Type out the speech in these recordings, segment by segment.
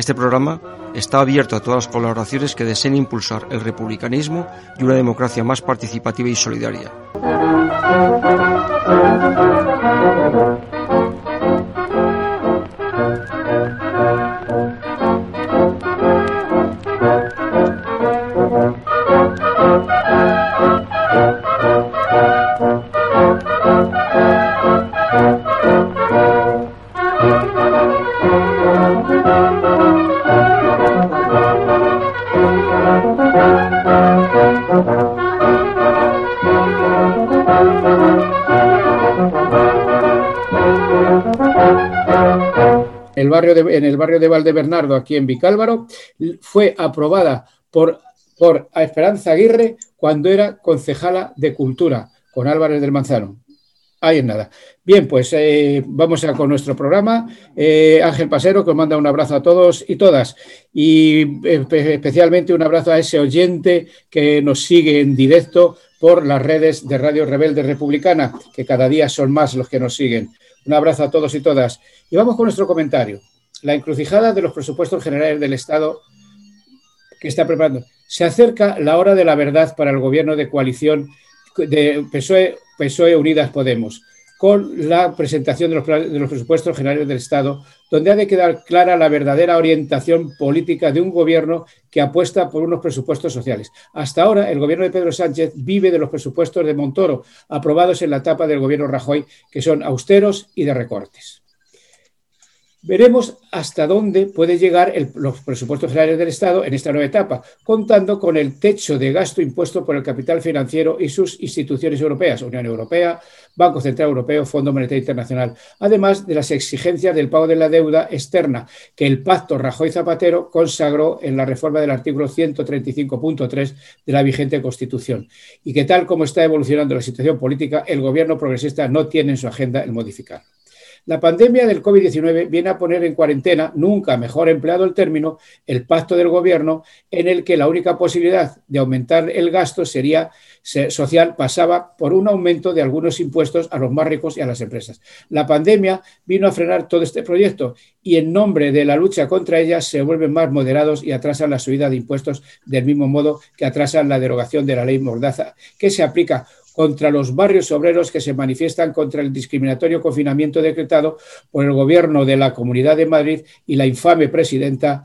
Este programa está abierto a todas las colaboraciones que deseen impulsar el republicanismo y una democracia más participativa y solidaria. En el barrio de Valdebernardo, aquí en Vicálvaro, fue aprobada por, por Esperanza Aguirre cuando era concejala de Cultura con Álvarez del Manzano. Ahí es nada. Bien, pues eh, vamos con nuestro programa. Eh, Ángel Pasero, que os manda un abrazo a todos y todas. Y eh, especialmente un abrazo a ese oyente que nos sigue en directo por las redes de Radio Rebelde Republicana, que cada día son más los que nos siguen. Un abrazo a todos y todas. Y vamos con nuestro comentario la encrucijada de los presupuestos generales del Estado que está preparando. Se acerca la hora de la verdad para el gobierno de coalición de PSOE, PSOE Unidas Podemos, con la presentación de los, de los, presupuestos generales del Estado, donde ha de quedar clara la verdadera orientación política de un gobierno que apuesta por unos presupuestos sociales. Hasta ahora, el gobierno de Pedro Sánchez vive de los presupuestos de Montoro, aprobados en la etapa del gobierno Rajoy, que son austeros y de recortes. Veremos hasta dónde puede llegar los presupuestos generales del Estado en esta nueva etapa, contando con el techo de gasto impuesto por el capital financiero y sus instituciones europeas, Unión Europea, Banco Central Europeo, Fondo Monetario Internacional, además de las exigencias del pago de la deuda externa que el pacto Rajoy-Zapatero consagró en la reforma del artículo 135.3 de la vigente Constitución y que tal como está evolucionando la situación política, el gobierno progresista no tiene en su agenda el modificar. La pandemia del COVID-19 viene a poner en cuarentena, nunca mejor empleado el término, el pacto del gobierno en el que la única posibilidad de aumentar el gasto sería social pasaba por un aumento de algunos impuestos a los más ricos y a las empresas. La pandemia vino a frenar todo este proyecto y en nombre de la lucha contra ella se vuelven más moderados y atrasan la subida de impuestos del mismo modo que atrasan la derogación de la ley Mordaza, que se aplica contra los barrios obreros que se manifiestan contra el discriminatorio confinamiento decretado por el gobierno de la Comunidad de Madrid y la infame presidenta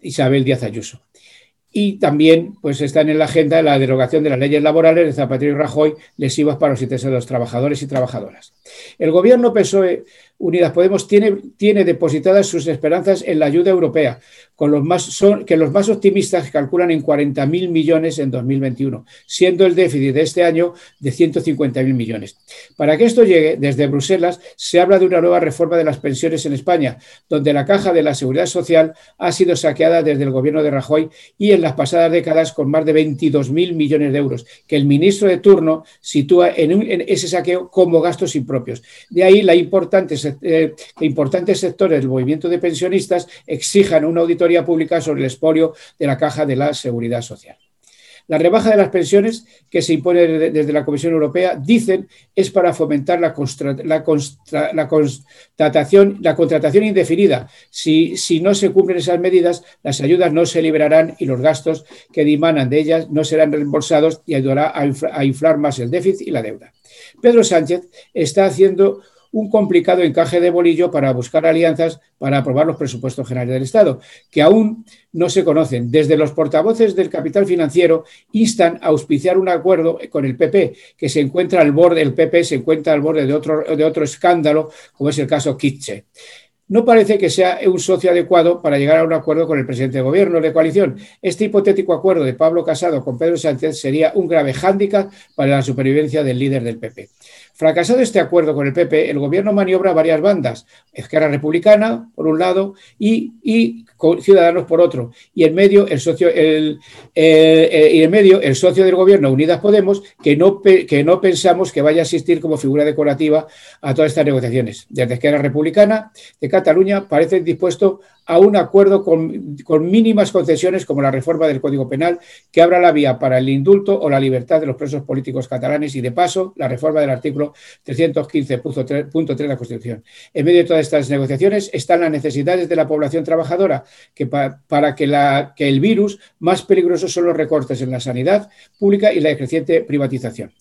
Isabel Díaz Ayuso. Y también pues, están en la agenda la derogación de las leyes laborales de Zapatero y Rajoy, lesivas para los intereses de los trabajadores y trabajadoras. El gobierno PSOE Unidas Podemos tiene, depositadas sus esperanzas en la ayuda europea, con los más, son, que los más optimistas calculan en 40.000 millones en 2021, siendo el déficit de este año de 150.000 millones. Para que esto llegue, desde Bruselas se habla de una nueva reforma de las pensiones en España, donde la caja de la seguridad social ha sido saqueada desde el gobierno de Rajoy y en las pasadas décadas con más de 22.000 millones de euros, que el ministro de turno sitúa en, en ese saqueo como gastos impropios. De ahí la importante eh, importantes sectores del movimiento de pensionistas exijan una auditoría pública sobre el expolio de la caja de la seguridad social. La rebaja de las pensiones que se impone desde la Comisión Europea, dicen, es para fomentar la, constatación, la contratación indefinida. Si, si, no se cumplen esas medidas, las ayudas no se liberarán y los gastos que dimanan de ellas no serán reembolsados y ayudará a inflar más el déficit y la deuda. Pedro Sánchez está haciendo un complicado encaje de bolillo para buscar alianzas para aprobar los presupuestos generales del Estado, que aún no se conocen. Desde los portavoces del capital financiero instan a auspiciar un acuerdo con el PP, que se encuentra al borde, el PP se encuentra al borde de otro, de otro escándalo, como es el caso Kitche no parece que sea un socio adecuado para llegar a un acuerdo con el presidente de gobierno de coalición. Este hipotético acuerdo de Pablo Casado con Pedro Sánchez sería un grave hándicap para la supervivencia del líder del PP. Fracasado este acuerdo con el PP, el gobierno maniobra varias bandas, Esquerra Republicana, por un lado, y, y Ciudadanos por otro, y en medio el socio, el, eh, y en medio el socio del gobierno, Unidas Podemos, que no, que no pensamos que vaya a asistir como figura decorativa a todas estas negociaciones. Desde Esquerra Republicana de Cataluña parece dispuesto a un acuerdo con, mínimas concesiones como la reforma del Código Penal que abra la vía para el indulto o la libertad de los presos políticos catalanes y, de paso, la reforma del artículo 315.3 de la Constitución. En medio de todas estas negociaciones están las necesidades de la población trabajadora que para que, el virus más peligroso son los recortes en la sanidad pública y la creciente privatización.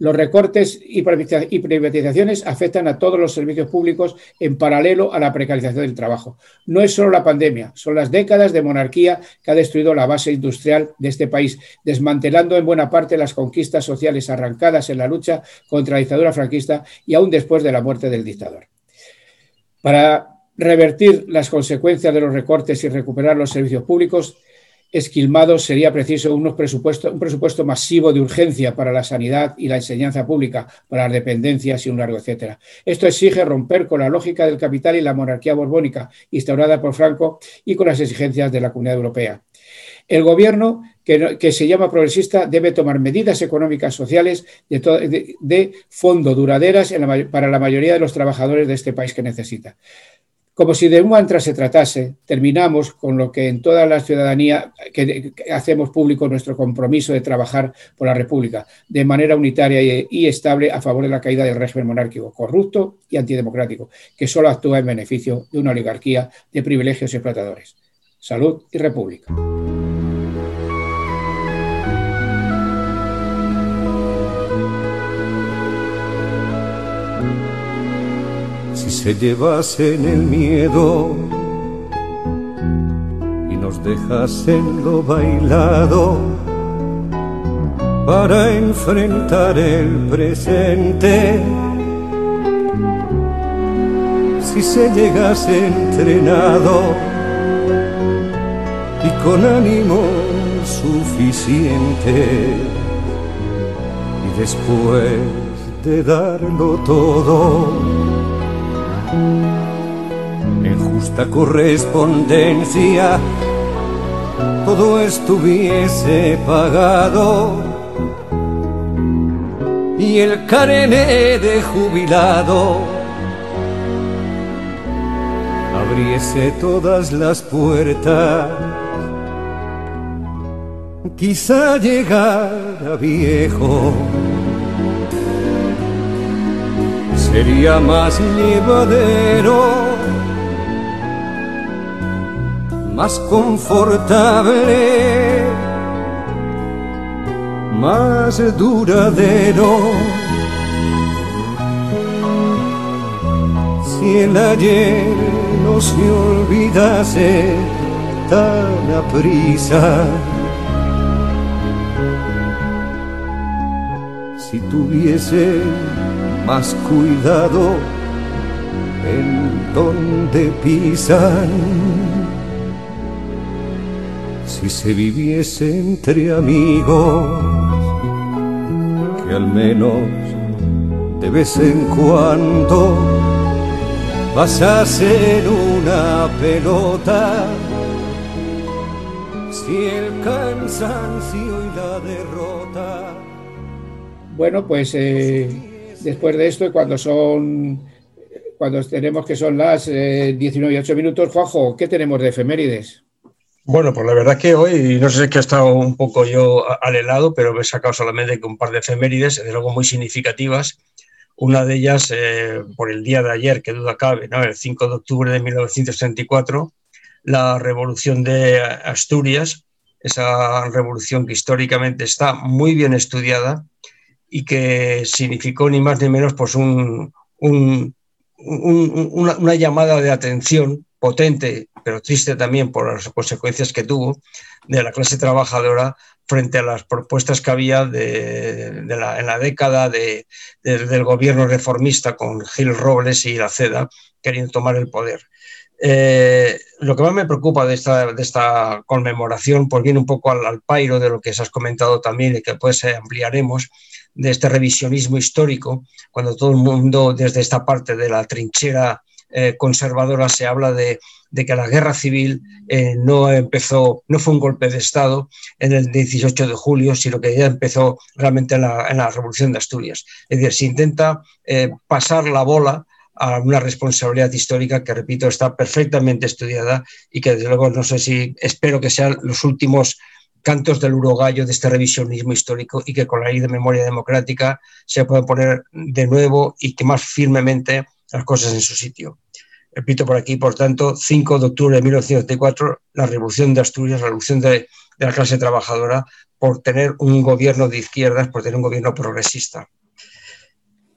Los recortes y privatizaciones afectan a todos los servicios públicos en paralelo a la precarización del trabajo. No es solo la pandemia, son las décadas de monarquía que ha destruido la base industrial de este país, desmantelando en buena parte las conquistas sociales arrancadas en la lucha contra la dictadura franquista y aún después de la muerte del dictador. Para revertir las consecuencias de los recortes y recuperar los servicios públicos, esquilmados sería preciso un presupuesto masivo de urgencia para la sanidad y la enseñanza pública, para las dependencias y un largo etcétera. Esto exige romper con la lógica del capital y la monarquía borbónica instaurada por Franco y con las exigencias de la Comunidad Europea. El gobierno, que, se llama progresista, debe tomar medidas económicas sociales de, fondo duraderas para la mayoría de los trabajadores de este país que necesita. Como si de un mantra se tratase, terminamos con lo que en toda la ciudadanía hacemos público nuestro compromiso de trabajar por la República de manera unitaria y, estable a favor de la caída del régimen monárquico corrupto y antidemocrático, que solo actúa en beneficio de una oligarquía de privilegios y explotadores. Salud y República. Se llevasen el miedo y nos dejasen lo bailado para enfrentar el presente. Si se llegase entrenado y con ánimo suficiente y después de darlo todo en justa correspondencia todo estuviese pagado. Y el carené de jubilado abriese todas las puertas. Quizá llegara viejo sería más llevadero, más confortable, más duradero. Si el ayer no se olvidase tan aprisa, si tuviese más cuidado en donde pisan. Si se viviese entre amigos, que al menos de vez en cuando pasasen una pelota. Si el cansancio y la derrota. Bueno, pues eh, después de esto, cuando son cuando tenemos que son las 19 eh, y 8 minutos, Juanjo, ¿qué tenemos de efemérides? Bueno, pues la verdad que hoy, no sé si es que he estado un poco yo al helado, pero he sacado solamente un par de efemérides, de luego muy significativas. Una de ellas, eh, por el día de ayer, que duda cabe, el 5 de octubre de 1934, la revolución de Asturias, esa revolución que históricamente está muy bien estudiada y que significó ni más ni menos pues un, una, llamada de atención potente, pero triste también por las consecuencias que tuvo de la clase trabajadora frente a las propuestas que había de, la, en la década de, del gobierno reformista con Gil Robles y la CEDA queriendo tomar el poder. Eh, lo que más me preocupa de esta, de esta conmemoración, pues viene un poco al, al, pairo de lo que se has comentado también y que pues ampliaremos, de este revisionismo histórico, cuando todo el mundo desde esta parte de la trinchera eh, conservadora se habla de, que la guerra civil eh, no empezó, no fue un golpe de Estado en el 18 de julio, sino que ya empezó realmente en la, Revolución de Asturias. Es decir, se intenta eh, pasar la bola a una responsabilidad histórica que, repito, está perfectamente estudiada y que, desde luego, no sé si espero que sean los últimos cantos del urogallo de este revisionismo histórico y que con la ley de memoria democrática se pueda poner de nuevo y que más firmemente las cosas en su sitio. Repito por aquí, por tanto, 5 de octubre de 1984, la revolución de Asturias, la revolución de, de la clase trabajadora, por tener un gobierno de izquierdas, por tener un gobierno progresista.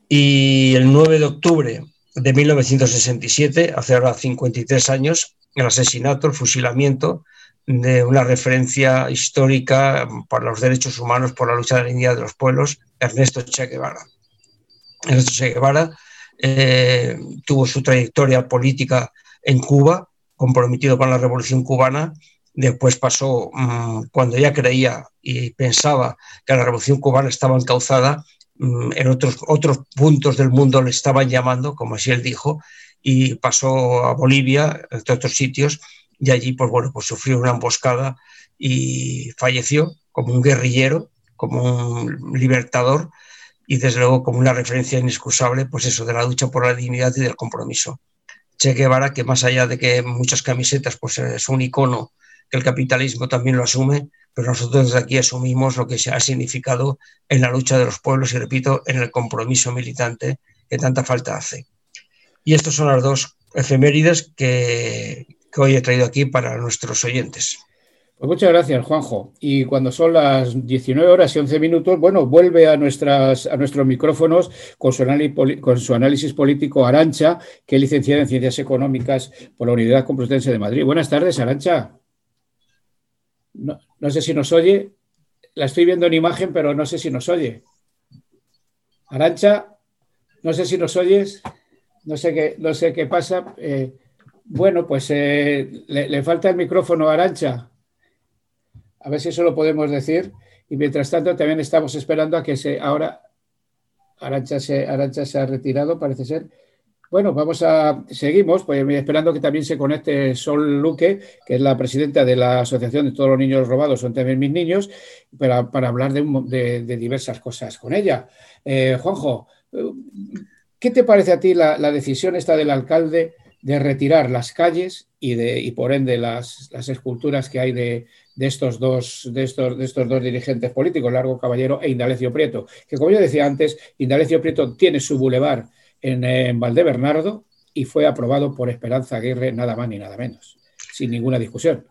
Y el 9 de octubre de 1967, hace ahora 53 años, el asesinato, el fusilamiento de una referencia histórica para los derechos humanos, por la lucha de la dignidad de los pueblos, Ernesto Che Guevara. Ernesto Che Guevara eh, tuvo su trayectoria política en Cuba, comprometido con la revolución cubana. Después pasó, mm, cuando ya creía y pensaba que la revolución cubana estaba encauzada, mm, en otros, otros puntos del mundo le estaban llamando, como así él dijo, y pasó a Bolivia, entre otros sitios, y allí, pues bueno, pues sufrió una emboscada y falleció como un guerrillero, como un libertador, y desde luego como una referencia inexcusable, pues eso, de la lucha por la dignidad y del compromiso. Che Guevara, que más allá de que muchas camisetas pues es un icono que el capitalismo también lo asume, pero nosotros desde aquí asumimos lo que se ha significado en la lucha de los pueblos y, repito, en el compromiso militante que tanta falta hace. Y estas son las dos efemérides que, que hoy he traído aquí para nuestros oyentes. Pues muchas gracias, Juanjo. Y cuando son las 19 horas y 11 minutos, bueno, vuelve a, a nuestros micrófonos con su, análisis, político Arancha, que es licenciada en Ciencias Económicas por la Unidad Complutense de Madrid. Buenas tardes, Arancha. No, sé si nos oye. La estoy viendo en imagen, pero no sé si nos oye. Arancha, no sé si nos oyes. No sé qué, no sé qué pasa. Eh, bueno, pues eh, le, falta el micrófono a Arancha. A ver si eso lo podemos decir. Y mientras tanto, también estamos esperando a que se. Ahora, Arancha se, se ha retirado, parece ser. Bueno, vamos a. Seguimos, pues esperando que también se conecte Sol Luque, que es la presidenta de la Asociación de Todos los Niños Robados, son también mis niños, para, para hablar de, diversas cosas con ella. Eh, Juanjo, ¿qué te parece a ti la, la decisión esta del alcalde de retirar las calles y, de, y por ende las, las esculturas que hay de, de estos dos, de estos, de estos dos dirigentes políticos, Largo Caballero e Indalecio Prieto, que como yo decía antes, Indalecio Prieto tiene su bulevar en, en Valdebernardo y fue aprobado por Esperanza Aguirre nada más ni nada menos, sin ninguna discusión.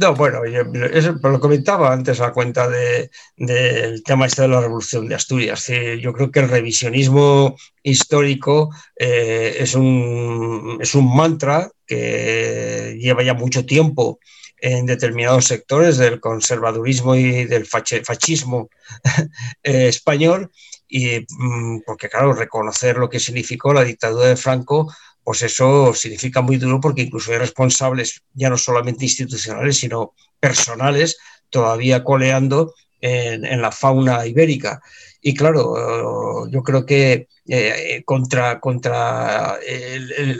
No, bueno, eso lo comentaba antes a cuenta del de, tema este de la Revolución de Asturias. Yo creo que el revisionismo histórico eh, es, un, es un mantra que lleva ya mucho tiempo en determinados sectores del conservadurismo y del fascismo eh, español, y mm, porque claro, reconocer lo que significó la dictadura de Franco, pues eso significa muy duro porque incluso hay responsables ya no solamente institucionales, sino personales, todavía coleando en, la fauna ibérica. Y claro, yo creo que eh, contra, contra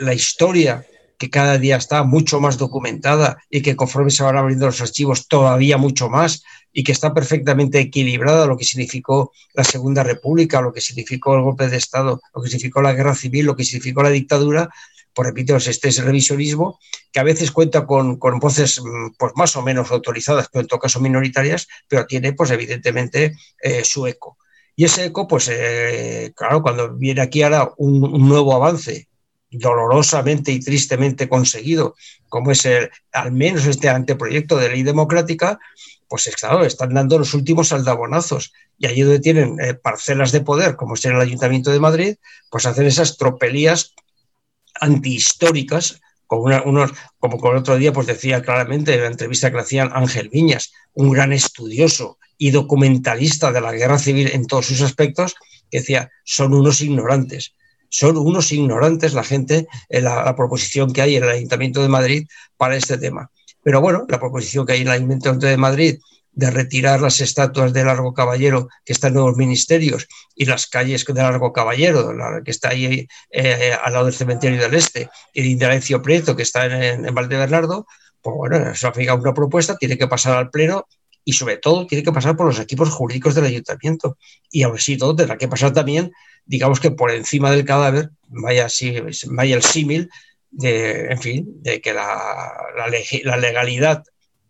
la historia que cada día está mucho más documentada y que conforme se van abriendo los archivos todavía mucho más y que está perfectamente equilibrada lo que significó la Segunda República, lo que significó el golpe de Estado, lo que significó la guerra civil, lo que significó la dictadura, pues repito, este es el revisionismo que a veces cuenta con, con, voces mm, pues más o menos autorizadas, pero en todo caso minoritarias, pero tiene pues evidentemente eh, su eco. Y ese eco, pues eh, claro, cuando viene aquí ahora un, un nuevo avance dolorosamente y tristemente conseguido, como es el, al menos este anteproyecto de ley democrática, pues claro, están dando los últimos aldabonazos. Y allí donde tienen eh, parcelas de poder, como es en el Ayuntamiento de Madrid, pues hacen esas tropelías antihistóricas, como, como el otro día pues decía claramente en la entrevista que le hacían Ángel Viñas, un gran estudioso y documentalista de la guerra civil en todos sus aspectos, que decía, son unos ignorantes son unos ignorantes la gente en la, proposición que hay en el Ayuntamiento de Madrid para este tema. Pero bueno, la proposición que hay en el Ayuntamiento de Madrid de retirar las estatuas de Largo Caballero que están en los ministerios y las calles de Largo Caballero, que está ahí eh, al lado del cementerio del Este, y de Indalecio Prieto, que está en, en Valdebernardo, pues bueno, eso ha una propuesta, tiene que pasar al Pleno y sobre todo tiene que pasar por los equipos jurídicos del ayuntamiento. Y aún así todo tendrá que pasar también, digamos que por encima del cadáver, vaya, el símil de, en fin, de que la, legalidad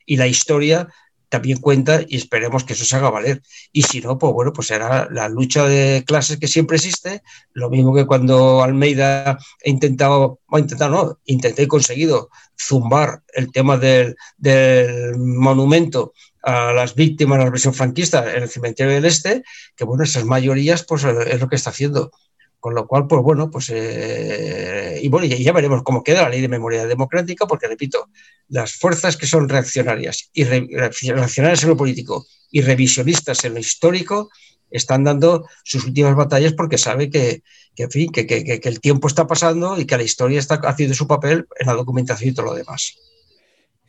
y la historia también cuenta y esperemos que eso se haga valer. Y si no, pues bueno, pues será la lucha de clases que siempre existe, lo mismo que cuando Almeida ha intentado, ha intentado, no, intenté y conseguido zumbar el tema del, del monumento a las víctimas de la represión franquista en el cementerio del Este, que bueno, esas mayorías pues es lo que está haciendo. Con lo cual, pues bueno, pues eh, y bueno, ya, veremos cómo queda la ley de memoria democrática, porque repito, las fuerzas que son reaccionarias y reaccionarias en lo político y revisionistas en lo histórico están dando sus últimas batallas porque sabe que, en fin, que, que, el tiempo está pasando y que la historia está haciendo su papel en la documentación y todo lo demás.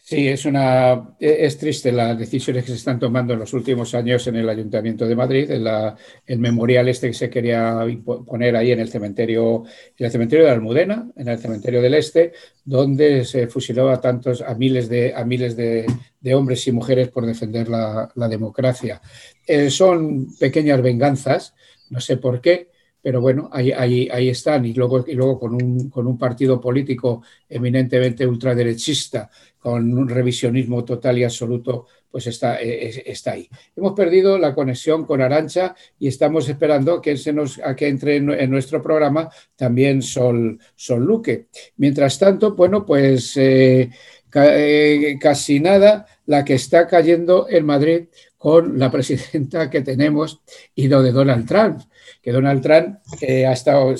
Sí, es, una, e, es triste las decisiones que se están tomando en los últimos años en el Ayuntamiento de Madrid, en la, el memorial este que se quería poner ahí en el cementerio, en el cementerio de Almudena, en el cementerio del Este, donde se fusiló a tantos, a miles de, a miles de, hombres y mujeres por defender la, democracia. Eh, son pequeñas venganzas, no sé por qué, pero bueno, ahí, ahí, ahí están. Y luego, y luego con, un, con un partido político eminentemente ultraderechista con un revisionismo total y absoluto, pues está, eh, está ahí. Hemos perdido la conexión con Arancha y estamos esperando que, se nos, a que entre en, nuestro programa también Sol, Luque. Mientras tanto, bueno, pues eh, casi nada la que está cayendo en Madrid con la presidenta que tenemos y lo de Donald Trump que Donald Trump ha estado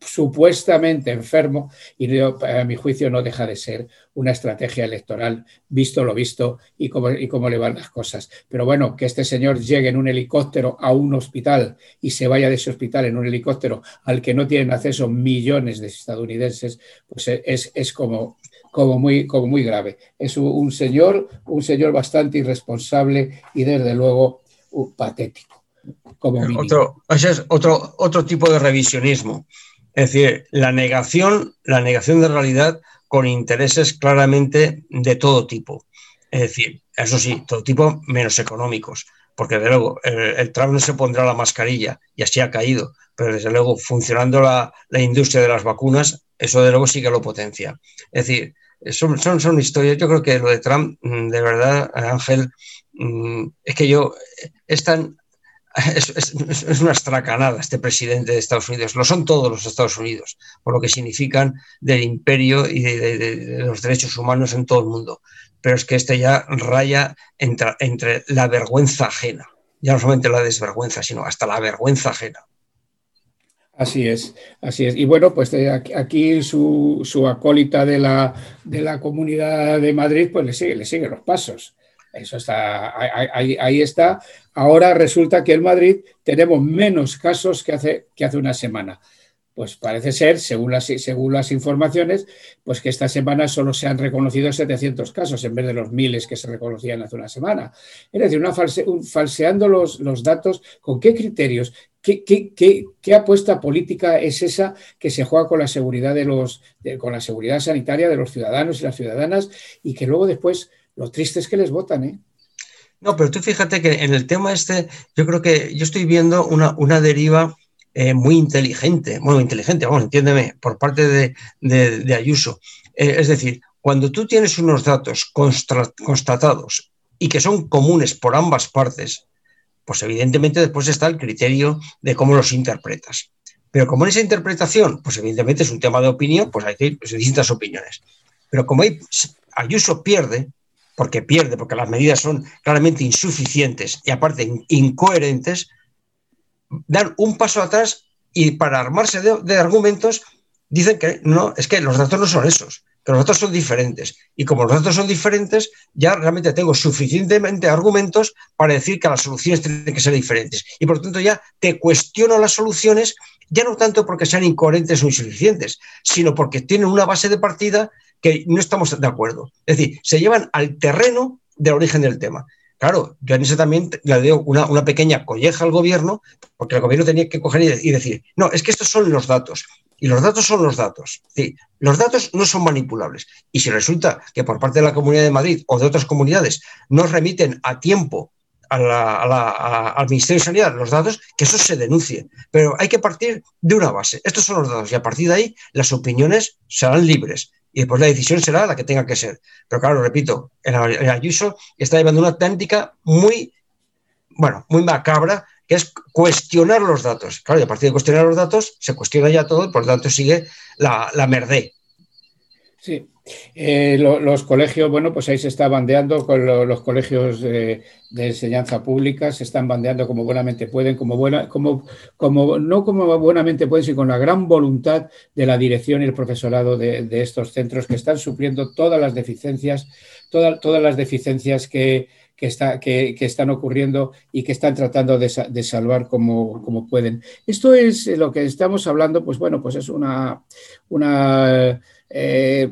supuestamente enfermo y a mi juicio no deja de ser una estrategia electoral, visto lo visto y cómo, y cómo le van las cosas. Pero bueno, que este señor llegue en un helicóptero a un hospital y se vaya de ese hospital en un helicóptero al que no tienen acceso millones de estadounidenses, pues es, es como, como muy, como muy grave. Es un señor, un señor bastante irresponsable y desde luego patético. Otro, ese es otro, otro tipo de revisionismo. Es decir, la negación, la negación de realidad con intereses claramente de todo tipo. Es decir, eso sí, todo tipo menos económicos, porque desde luego el, Trump no se pondrá la mascarilla y así ha caído, pero desde luego funcionando la, industria de las vacunas, eso de luego sí que lo potencia. Es decir, son, son, historias, yo creo que lo de Trump, mm, de verdad, Ángel, mm, es que yo, es tan es, una estracanada este presidente de Estados Unidos. Lo son todos los Estados Unidos, por lo que significan del imperio y de, los derechos humanos en todo el mundo. Pero es que este ya raya entre, entre la vergüenza ajena. Ya no solamente la desvergüenza, sino hasta la vergüenza ajena. Así es, así es. Y bueno, pues eh, aquí su, su acólita de la, de la Comunidad de Madrid, pues le sigue, le sigue los pasos. Eso está, ahí, está. Ahora resulta que en Madrid tenemos menos casos que hace, que hace una semana. Pues parece ser, según las, según las informaciones, pues que esta semana solo se han reconocido 700 casos en vez de los miles que se reconocían hace una semana. Es decir, una falseando los, los, datos, ¿con qué criterios? ¿Qué, qué, apuesta política es esa que se juega con la seguridad de los, con la seguridad sanitaria de los ciudadanos y las ciudadanas y que luego después lo triste es que les votan, ¿eh? No, pero tú fíjate que en el tema este, yo creo que yo estoy viendo una, una deriva eh, muy inteligente, bueno, inteligente, vamos, entiéndeme, por parte de, Ayuso. Eh, es decir, cuando tú tienes unos datos constatados y que son comunes por ambas partes, pues evidentemente después está el criterio de cómo los interpretas. Pero como en esa interpretación, pues evidentemente es un tema de opinión, pues hay pues, distintas opiniones. Pero como Ayuso pierde, porque pierde, porque las medidas son claramente insuficientes y aparte incoherentes, dan un paso atrás y para armarse de, argumentos dicen que no, es que los datos no son esos, que los datos son diferentes. Y como los datos son diferentes, ya realmente tengo suficientemente argumentos para decir que las soluciones tienen que ser diferentes. Y por lo tanto ya te cuestiono las soluciones, ya no tanto porque sean incoherentes o insuficientes, sino porque tienen una base de partida que no estamos de acuerdo. Es decir, se llevan al terreno del origen del tema. Claro, yo en eso también le doy una, una, pequeña colleja al gobierno, porque el gobierno tenía que coger y, decir, no, es que estos son los datos, y los datos son los datos. Sí, los datos no son manipulables. Y si resulta que por parte de la Comunidad de Madrid o de otras comunidades nos remiten a tiempo al Ministerio de Sanidad los datos, que eso se denuncie. Pero hay que partir de una base. Estos son los datos y a partir de ahí las opiniones serán libres y después la decisión será la que tenga que ser. Pero claro, repito, el, Ayuso está llevando una táctica muy, bueno, muy macabra, que es cuestionar los datos. Claro, y a partir de cuestionar los datos, se cuestiona ya todo y por lo tanto sigue la, la. Sí, eh, los colegios, bueno, pues ahí se está bandeando con los colegios de, enseñanza pública, se están bandeando como buenamente pueden, como buena, como, como, no como buenamente pueden, sino con la gran voluntad de la dirección y el profesorado de, estos centros que están sufriendo todas las deficiencias, todas las deficiencias que, está, que, están ocurriendo y que están tratando de, salvar como, como, pueden. Esto es lo que estamos hablando, pues bueno, pues es una, una eh,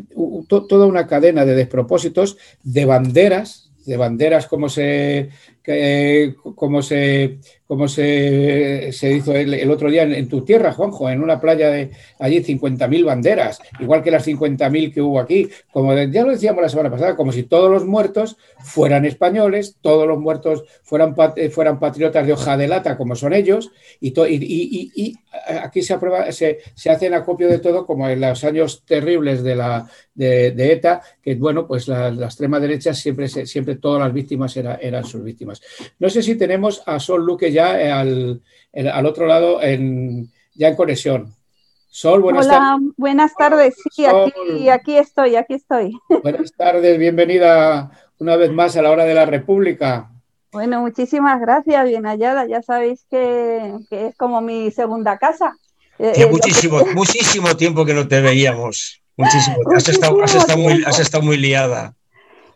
toda una cadena de despropósitos, de banderas, de banderas como se, como se, como se, se hizo el, otro día en, tu tierra, Juanjo, en una playa de allí 50.000 banderas, igual que las 50.000 que hubo aquí, como ya lo decíamos la semana pasada, como si todos los muertos fueran españoles, todos los muertos fueran, eh, fueran patriotas de hoja de lata, como son ellos, y, y, y, aquí se, aprueba, se, se hace en acopio de todo, como en los años terribles de, la, de, ETA, que bueno, pues la, extrema derecha siempre, siempre todas las víctimas eran sus víctimas. No sé si tenemos a Sol Luque ya eh, al, otro lado, en, ya en conexión. Sol, buenas Hola, tardes. buenas tardes. Sí, aquí, aquí, estoy, aquí estoy. Buenas tardes, bienvenida una vez más a la hora de la República. Bueno, muchísimas gracias, bien hallada. Ya sabéis que, es como mi segunda casa. Eh, eh, muchísimo, muchísimo tiempo que no te veíamos. Muchísimo. Has estado, muy, has estado muy liada.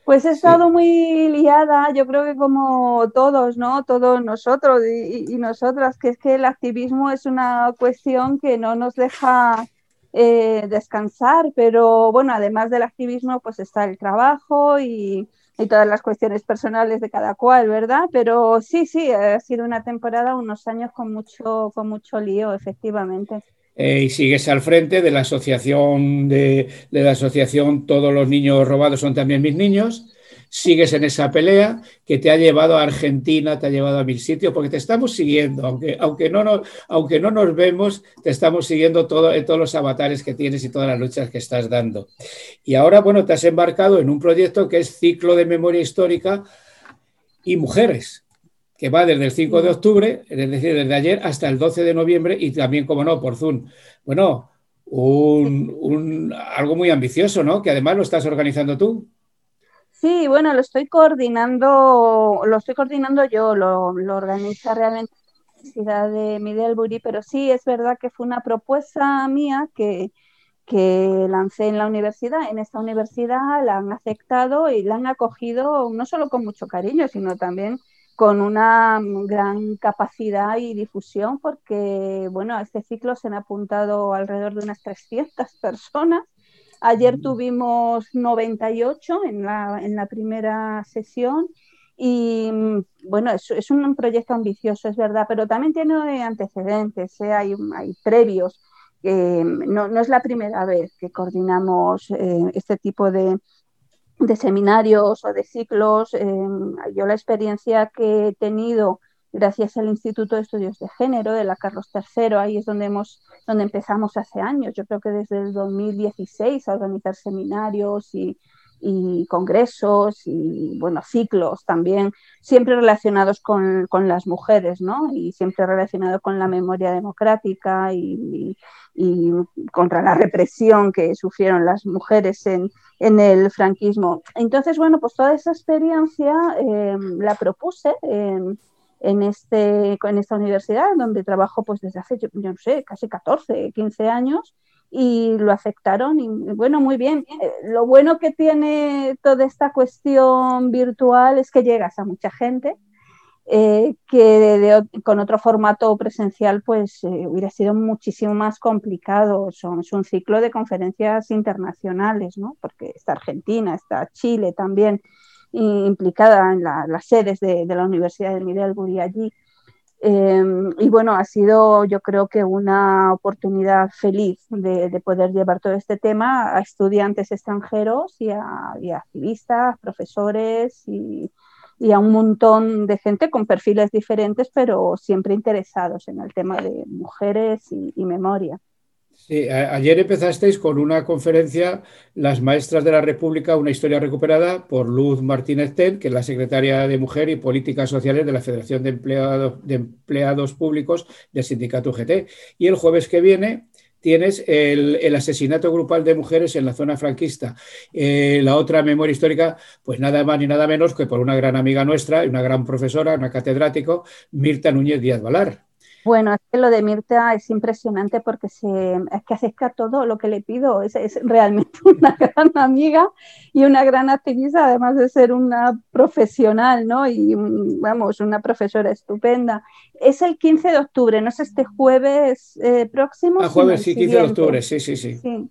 Pues he estado muy liada, yo creo que como todos, ¿no? Todos nosotros y, nosotras, que es que el activismo es una cuestión que no nos deja eh, descansar, pero bueno, además del activismo, pues está el trabajo y, y, todas las cuestiones personales de cada cual, ¿verdad? Pero sí, sí, ha sido una temporada, unos años con mucho, con mucho lío, efectivamente. Eh, y sigues al frente de la asociación de, la asociación Todos los niños robados son también mis niños. Sigues en esa pelea que te ha llevado a Argentina, te ha llevado a mil sitios, porque te estamos siguiendo, aunque, aunque, no, nos, aunque no nos vemos, te estamos siguiendo todo, en todos los avatares que tienes y todas las luchas que estás dando. Y ahora, bueno, te has embarcado en un proyecto que es Ciclo de Memoria Histórica y Mujeres, que va desde el 5 de octubre, es decir, desde ayer hasta el 12 de noviembre y también, como no, por Zoom. Bueno, un, algo muy ambicioso, ¿no? Que además lo estás organizando tú. Sí, bueno, lo estoy coordinando, lo estoy coordinando yo, lo, lo organiza realmente la Universidad de Middlebury, pero sí es verdad que fue una propuesta mía que, que lancé en la universidad. En esta universidad la han aceptado y la han acogido no solo con mucho cariño, sino también con una gran capacidad y difusión, porque bueno, a este ciclo se han apuntado alrededor de unas 300 personas. Ayer mm. tuvimos 98 en la, en la primera sesión y bueno, es, es, un proyecto ambicioso, es verdad, pero también tiene antecedentes, ¿eh? hay, hay, previos. no, no, es la primera vez que coordinamos eh, este tipo de, de seminarios o de ciclos. Em, yo la experiencia que he tenido gracias al Instituto de Estudios de Género de la Carlos III, ahí es donde, hemos, donde empezamos hace años, yo creo que desde el 2016 a organizar seminarios y, y congresos y bueno, ciclos también, siempre relacionados con, con, las mujeres, ¿no? Y siempre relacionados con la memoria democrática y, y, contra la represión que sufrieron las mujeres en, en, el franquismo. Entonces, bueno, pues toda esa experiencia eh, la propuse. en en, este, en esta universidad, donde trabajo pues desde hace, yo, yo no sé, casi 14, 15 años, y lo aceptaron y bueno, muy bien. Eh, lo bueno que tiene toda esta cuestión virtual es que llegas a mucha gente. Eh, que con otro formato presencial pues eh, hubiera sido muchísimo más complicado. Son, es un ciclo de conferencias internacionales, ¿no? porque está Argentina, está Chile también. implicada en las sedes de, la Universidad de Middlebury allí. Em, y bueno, ha sido yo creo que una oportunidad feliz de, poder llevar todo este tema a estudiantes extranjeros y a, activistas, profesores y, a un montón de gente con perfiles diferentes, pero siempre interesados en el tema de mujeres y memoria. Sí, ayer empezasteis con una conferencia, Las Maestras de la República, una historia recuperada, por Luz Martínez Ten, que es la secretaria de Mujer y Políticas Sociales de la Federación de Empleados, de Empleados Públicos del Sindicato UGT. Y el jueves que viene tienes el, asesinato grupal de mujeres en la zona franquista. Eh, la otra memoria histórica, pues nada más ni nada menos que por una gran amiga nuestra, una gran profesora, una catedrático, Mirta Núñez Díaz Valar. Bueno, es que lo de Mirta es impresionante porque se, es que acepta todo lo que le pido. Es, realmente una gran amiga y una gran activista, además de ser una profesional, ¿no? Y vamos, una profesora estupenda. Es el 15 de octubre, no es este jueves eh, próximo. Ah, jueves, sí, 15 de octubre, sí, sí, sí. Sí,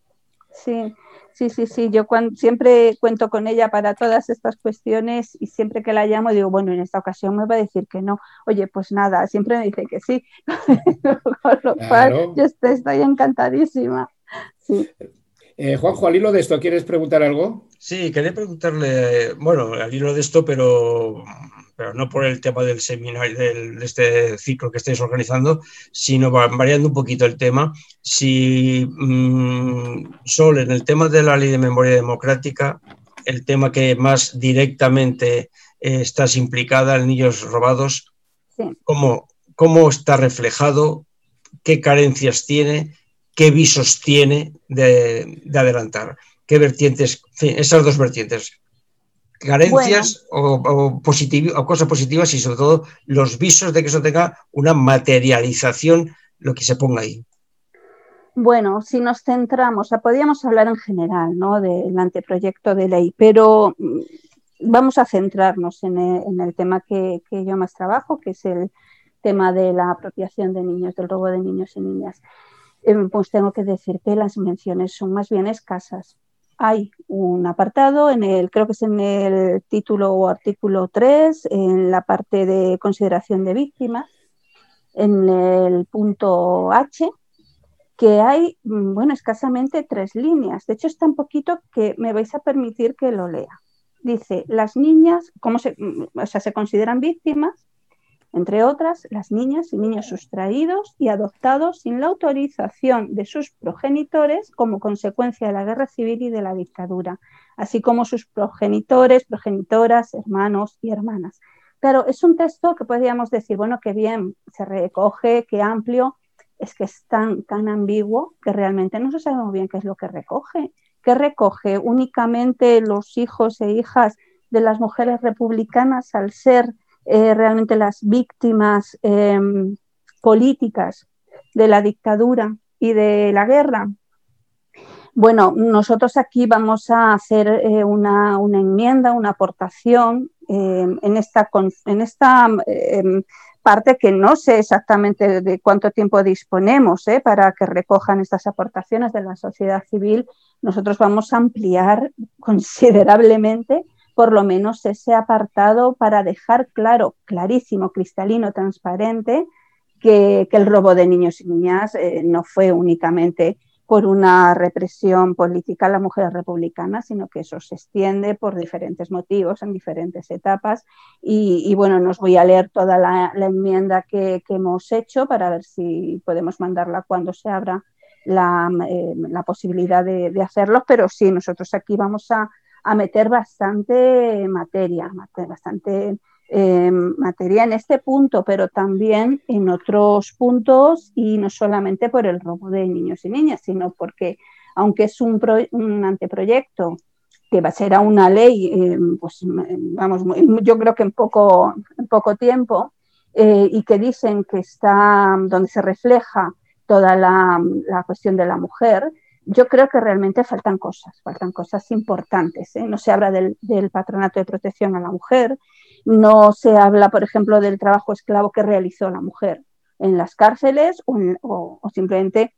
sí. Sí, sí, sí, yo siempre cuento con ella para todas estas cuestiones y siempre que la llamo digo, bueno, en esta ocasión me va a decir que no. Oye, pues nada, siempre me dice que sí. con lo cual yo estoy, encantadísima. Sí. Eh, Juanjo, al hilo de esto, ¿quieres preguntar algo? Sí, quería preguntarle, bueno, al hilo de esto, pero pero no por el tema del seminario, de este ciclo que estáis organizando, sino variando un poquito el tema. Si mm, Sol, en el tema de la ley de memoria democrática, el tema que más directamente eh, estás implicada en niños robados, ¿cómo, ¿cómo está reflejado? ¿Qué carencias tiene? ¿Qué visos tiene de, adelantar? ¿Qué vertientes? esas dos vertientes carencias o, o, o, cosas positivas y sobre todo los visos de que eso tenga una materialización, lo que se ponga ahí. Bueno, si nos centramos, podríamos hablar en general ¿no? del anteproyecto de ley, pero mm, vamos a centrarnos en el, tema que, yo más trabajo, que es el tema de la apropiación de niños, del robo de niños y niñas. Eh, pues tengo que decir que las menciones son más bien escasas hay un apartado en el, creo que es en el título o artículo 3, en la parte de consideración de víctimas, en el punto H, que hay, mm, bueno, escasamente tres líneas. De hecho, es tan poquito que me vais a permitir que lo lea. Dice, las niñas, ¿cómo se, mm, o sea, se consideran víctimas entre otras las niñas y niños sustraídos y adoptados sin la autorización de sus progenitores como consecuencia de la guerra civil y de la dictadura, así como sus progenitores, progenitoras, hermanos y hermanas. Claro, es un texto que podríamos decir, bueno, qué bien se recoge, qué amplio, es que es tan, tan ambiguo que realmente no se sabe muy bien qué es lo que recoge. ¿Qué recoge únicamente los hijos e hijas de las mujeres republicanas al ser eh, realmente las víctimas em, políticas de la dictadura y de la guerra. Bueno, nosotros aquí vamos a hacer eh, una, enmienda, una aportación em, en esta, en esta em, parte que no sé exactamente de cuánto tiempo disponemos eh, para que recojan estas aportaciones de la sociedad civil. Nosotros vamos a ampliar considerablemente por lo menos ese apartado para dejar claro, clarísimo, cristalino, transparente, que, el robo de niños y niñas eh, no fue únicamente por una represión política a las mujeres republicanas, sino que eso se extiende por diferentes motivos, en diferentes etapas. Y, bueno, nos voy a leer toda la, enmienda que, hemos hecho para ver si podemos mandarla cuando se abra la, eh, posibilidad de, de, hacerlo, pero sí, nosotros aquí vamos a, a meter bastante materia, bastante eh, materia en este punto, pero también en otros puntos y no solamente por el robo de niños y niñas, sino porque aunque es un, anteproyecto que va a ser a una ley, eh, pues vamos, yo creo que en poco, en poco tiempo, eh, y que dicen que está donde se refleja toda la, la cuestión de la mujer, yo creo que realmente faltan cosas, faltan cosas importantes. ¿eh? No se habla del, patronato de protección a la mujer, no se habla, por ejemplo, del trabajo esclavo que realizó la mujer en las cárceles o, simplemente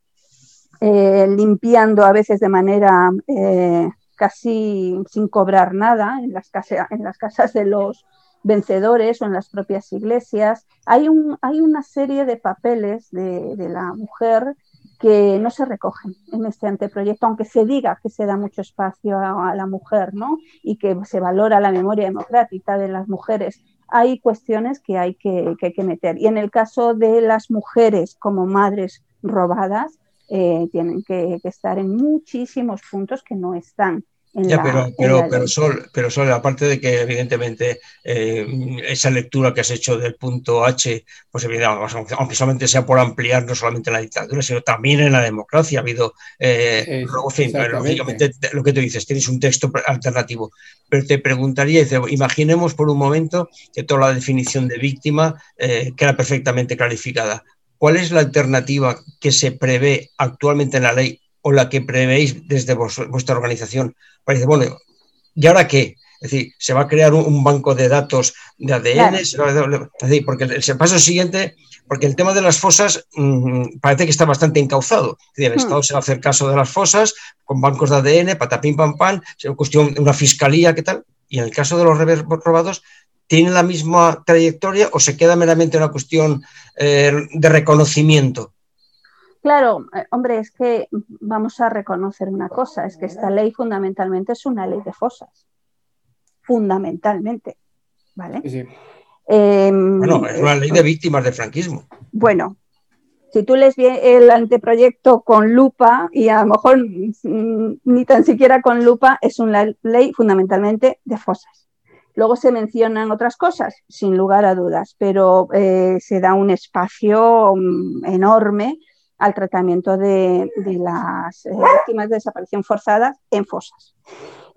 eh, limpiando a veces de manera eh, casi sin cobrar nada en las, en las casas de los vencedores o en las propias iglesias. Hay, un, hay una serie de papeles de la mujer que no se recogen en este anteproyecto, aunque se diga que se da mucho espacio a, la mujer, ¿no? Y que se valora la memoria democrática de las mujeres. Hay cuestiones que hay que, que, meter. Y en el caso de las mujeres como madres robadas, eh, tienen que, estar en muchísimos puntos que no están ya, pero, pero, pero, Sol, pero Sol, aparte de que evidentemente eh, esa lectura que has hecho del punto H, pues evidentemente, aunque solamente sea por ampliar no solamente la dictadura, sino también en la democracia ha habido, eh, lógicamente, lo que tú dices, tienes un texto alternativo, pero te preguntaría, imaginemos por un momento que toda la definición de víctima eh, queda perfectamente clarificada. ¿Cuál es la alternativa que se prevé actualmente en la ley o la que prevéis desde vuestra organización? Parece, bueno, ¿y ahora qué? Es decir, se va a crear un, banco de datos de ADN, es decir, porque el, paso siguiente, porque el tema de las fosas mm, parece que está bastante encauzado. el hmm. Estado se va a hacer caso de las fosas con bancos de ADN, patapim pam pam, es cuestión de una fiscalía, ¿qué tal? Y en el caso de los robados, ¿tiene la misma trayectoria o se queda meramente una cuestión eh, de reconocimiento? Claro, eh, hombre, es que vamos a reconocer una cosa, es que esta ley fundamentalmente es una ley de fosas, fundamentalmente, ¿vale? Em, bueno, es una ley de víctimas del franquismo. Bueno, si tú lees bien el anteproyecto con lupa, y a lo mejor ni tan siquiera con lupa, es una ley fundamentalmente de fosas. Luego se mencionan otras cosas, sin lugar a dudas, pero eh, se da un espacio mm, enorme al tratamiento de, las eh, víctimas de desaparición forzada en fosas.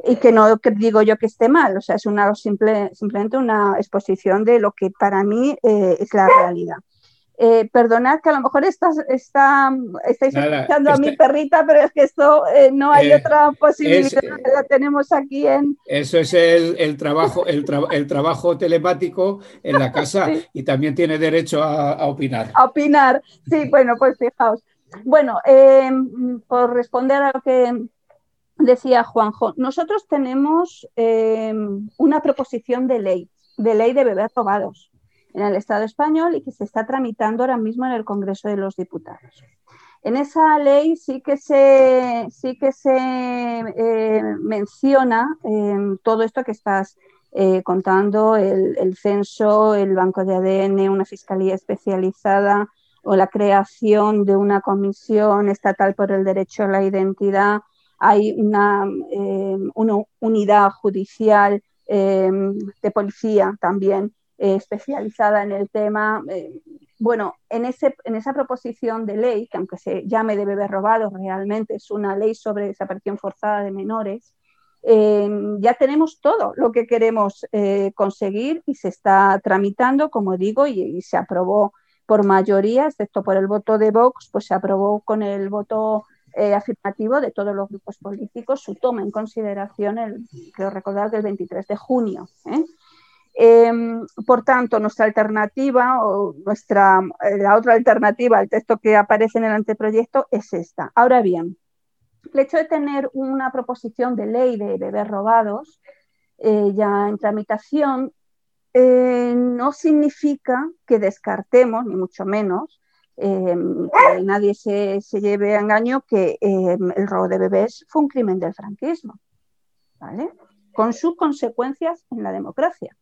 Y que no digo yo que esté mal, o sea, es una simple, simplemente una exposición de lo que para mí eh, es la realidad. Eh, perdonad que a lo mejor estás, está, estáis escuchando a mi perrita, pero es que esto eh, no hay eh, otra posibilidad, la tenemos aquí en... Eso es el, trabajo, el, trabajo telemático en la casa y también tiene derecho a, opinar. A opinar, sí, bueno, pues fijaos. Bueno, por responder a lo que decía Juanjo, nosotros tenemos una proposición de ley, de ley de bebés robados en el Estado español y que se está tramitando ahora mismo en el Congreso de los Diputados. En esa ley sí que se, sí que se eh, menciona eh, todo esto que estás eh, contando, el, censo, el banco de ADN, una fiscalía especializada o la creación de una comisión estatal por el derecho a la identidad. Hay una unidad judicial de policía también eh, especializada en el tema. Eh, bueno, en, ese, en esa proposición de ley, que aunque se llame de bebés robados, realmente es una ley sobre desaparición forzada de menores, eh, ya tenemos todo lo que queremos conseguir y se está tramitando, como digo, y, se aprobó por mayoría, excepto por el voto de Vox, pues se aprobó con el voto afirmativo de todos los grupos políticos su toma en consideración, el, creo recordar que el 23 de junio. Em, por tanto, nuestra alternativa o nuestra, eh, la otra alternativa al texto que aparece en el anteproyecto es esta. Ahora bien, el hecho de tener una proposición de ley de bebés robados eh, ya en tramitación eh, no significa que descartemos, ni mucho menos, em, que nadie se, se, lleve a engaño que em, el robo de bebés fue un crimen del franquismo, ¿vale? con sus consecuencias en la democracia.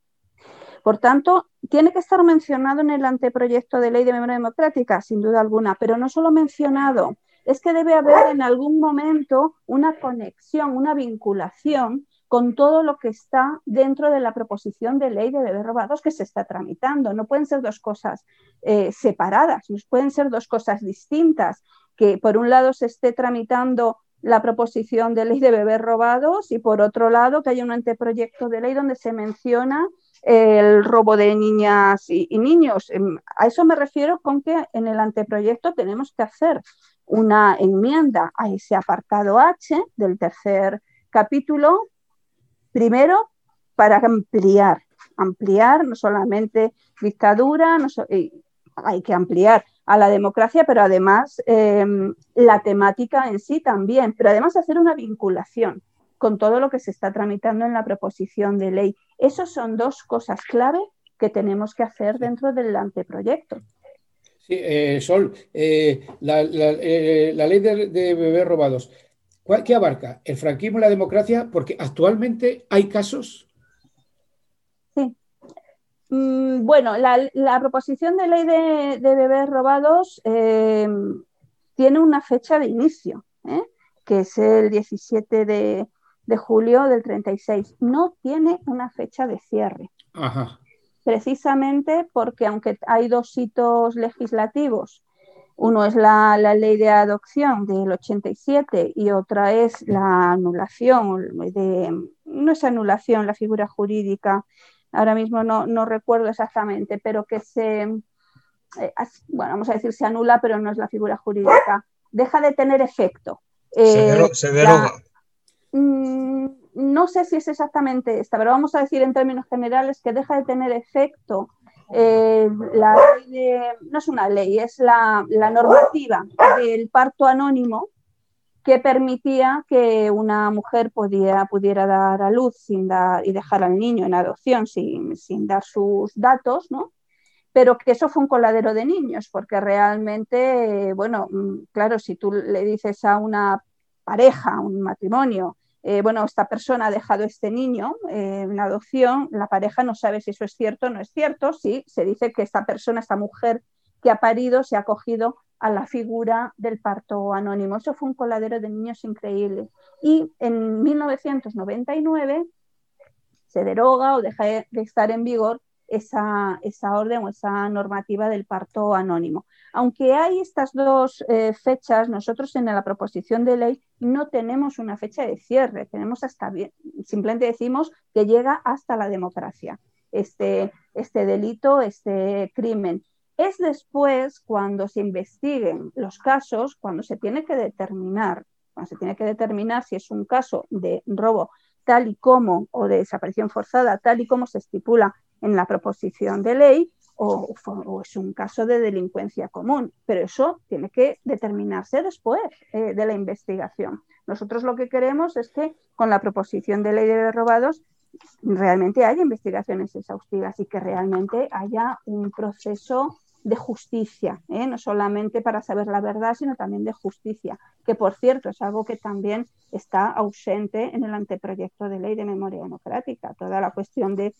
Por tanto, tiene que estar mencionado en el anteproyecto de ley de memoria democrática, sin duda alguna, pero no solo mencionado, es que debe haber en algún momento una conexión, una vinculación con todo lo que está dentro de la proposición de ley de bebés robados que se está tramitando. No pueden ser dos cosas eh, separadas, no pueden ser dos cosas distintas, que por un lado se esté tramitando la proposición de ley de bebés robados y por otro lado que haya un anteproyecto de ley donde se menciona el robo de niñas y, niños. Em, a eso me refiero con que en el anteproyecto tenemos que hacer una enmienda a ese apartado H del tercer capítulo, primero para ampliar, ampliar no solamente dictadura, hay que ampliar a la democracia, pero además em, la temática en sí también, pero además hacer una vinculación con todo lo que se está tramitando en la proposición de ley. Esas son dos cosas clave que tenemos que hacer dentro del anteproyecto. Sí, eh, Sol, eh, la, ley de, de bebés robados, ¿qué abarca? ¿El franquismo y la democracia? Porque actualmente hay casos Mm, bueno, la, proposición de ley de, bebés robados eh, tiene una fecha de inicio, ¿eh? que es el 17 de, julio del 36. No tiene una fecha de cierre. Precisamente porque aunque hay dos hitos legislativos, uno es la, ley de adopción del 87 y otra es la anulación de, no es anulación, la figura jurídica ahora mismo no, recuerdo exactamente, pero que se, eh, bueno, vamos a decir se anula, pero no es la figura jurídica, deja de tener efecto. se, eh, deroga. Mm, no sé si es exactamente esta, pero vamos a decir en términos generales que deja de tener efecto eh, la ley no es una ley, es la, la normativa del parto anónimo que permitía que una mujer pudiera dar a luz sin dar, y dejar al niño en adopción sin, dar sus datos, ¿no? Pero que eso fue un coladero de niños, porque realmente, bueno, mm, claro, si tú le dices a una pareja, un matrimonio, eh, bueno, esta persona ha dejado este niño eh, en adopción, la pareja no sabe si eso es cierto o no es cierto, si se dice que esta persona, esta mujer que ha parido, se ha acogido a la figura del parto anónimo. Eso fue un coladero de niños increíble. Y en 1999 se deroga o deja de estar en vigor esa, esa, orden o esa normativa del parto anónimo. Aunque hay estas dos eh, fechas, nosotros en la proposición de ley no tenemos una fecha de cierre, tenemos hasta simplemente decimos que llega hasta la democracia. Este, este delito, este crimen. Es después cuando se investiguen los casos, cuando se tiene que determinar, cuando se tiene que determinar si es un caso de robo tal y como o de desaparición forzada tal y como se estipula en la proposición de ley o, es un caso de delincuencia común, pero eso tiene que determinarse después eh, de la investigación. Nosotros lo que queremos es que con la proposición de ley de robados realmente haya investigaciones exhaustivas y que realmente haya un proceso de justicia, ¿eh? no solamente para saber la verdad, sino también de justicia, que por cierto es algo que también está ausente en el anteproyecto de ley de memoria democrática. Toda la cuestión de,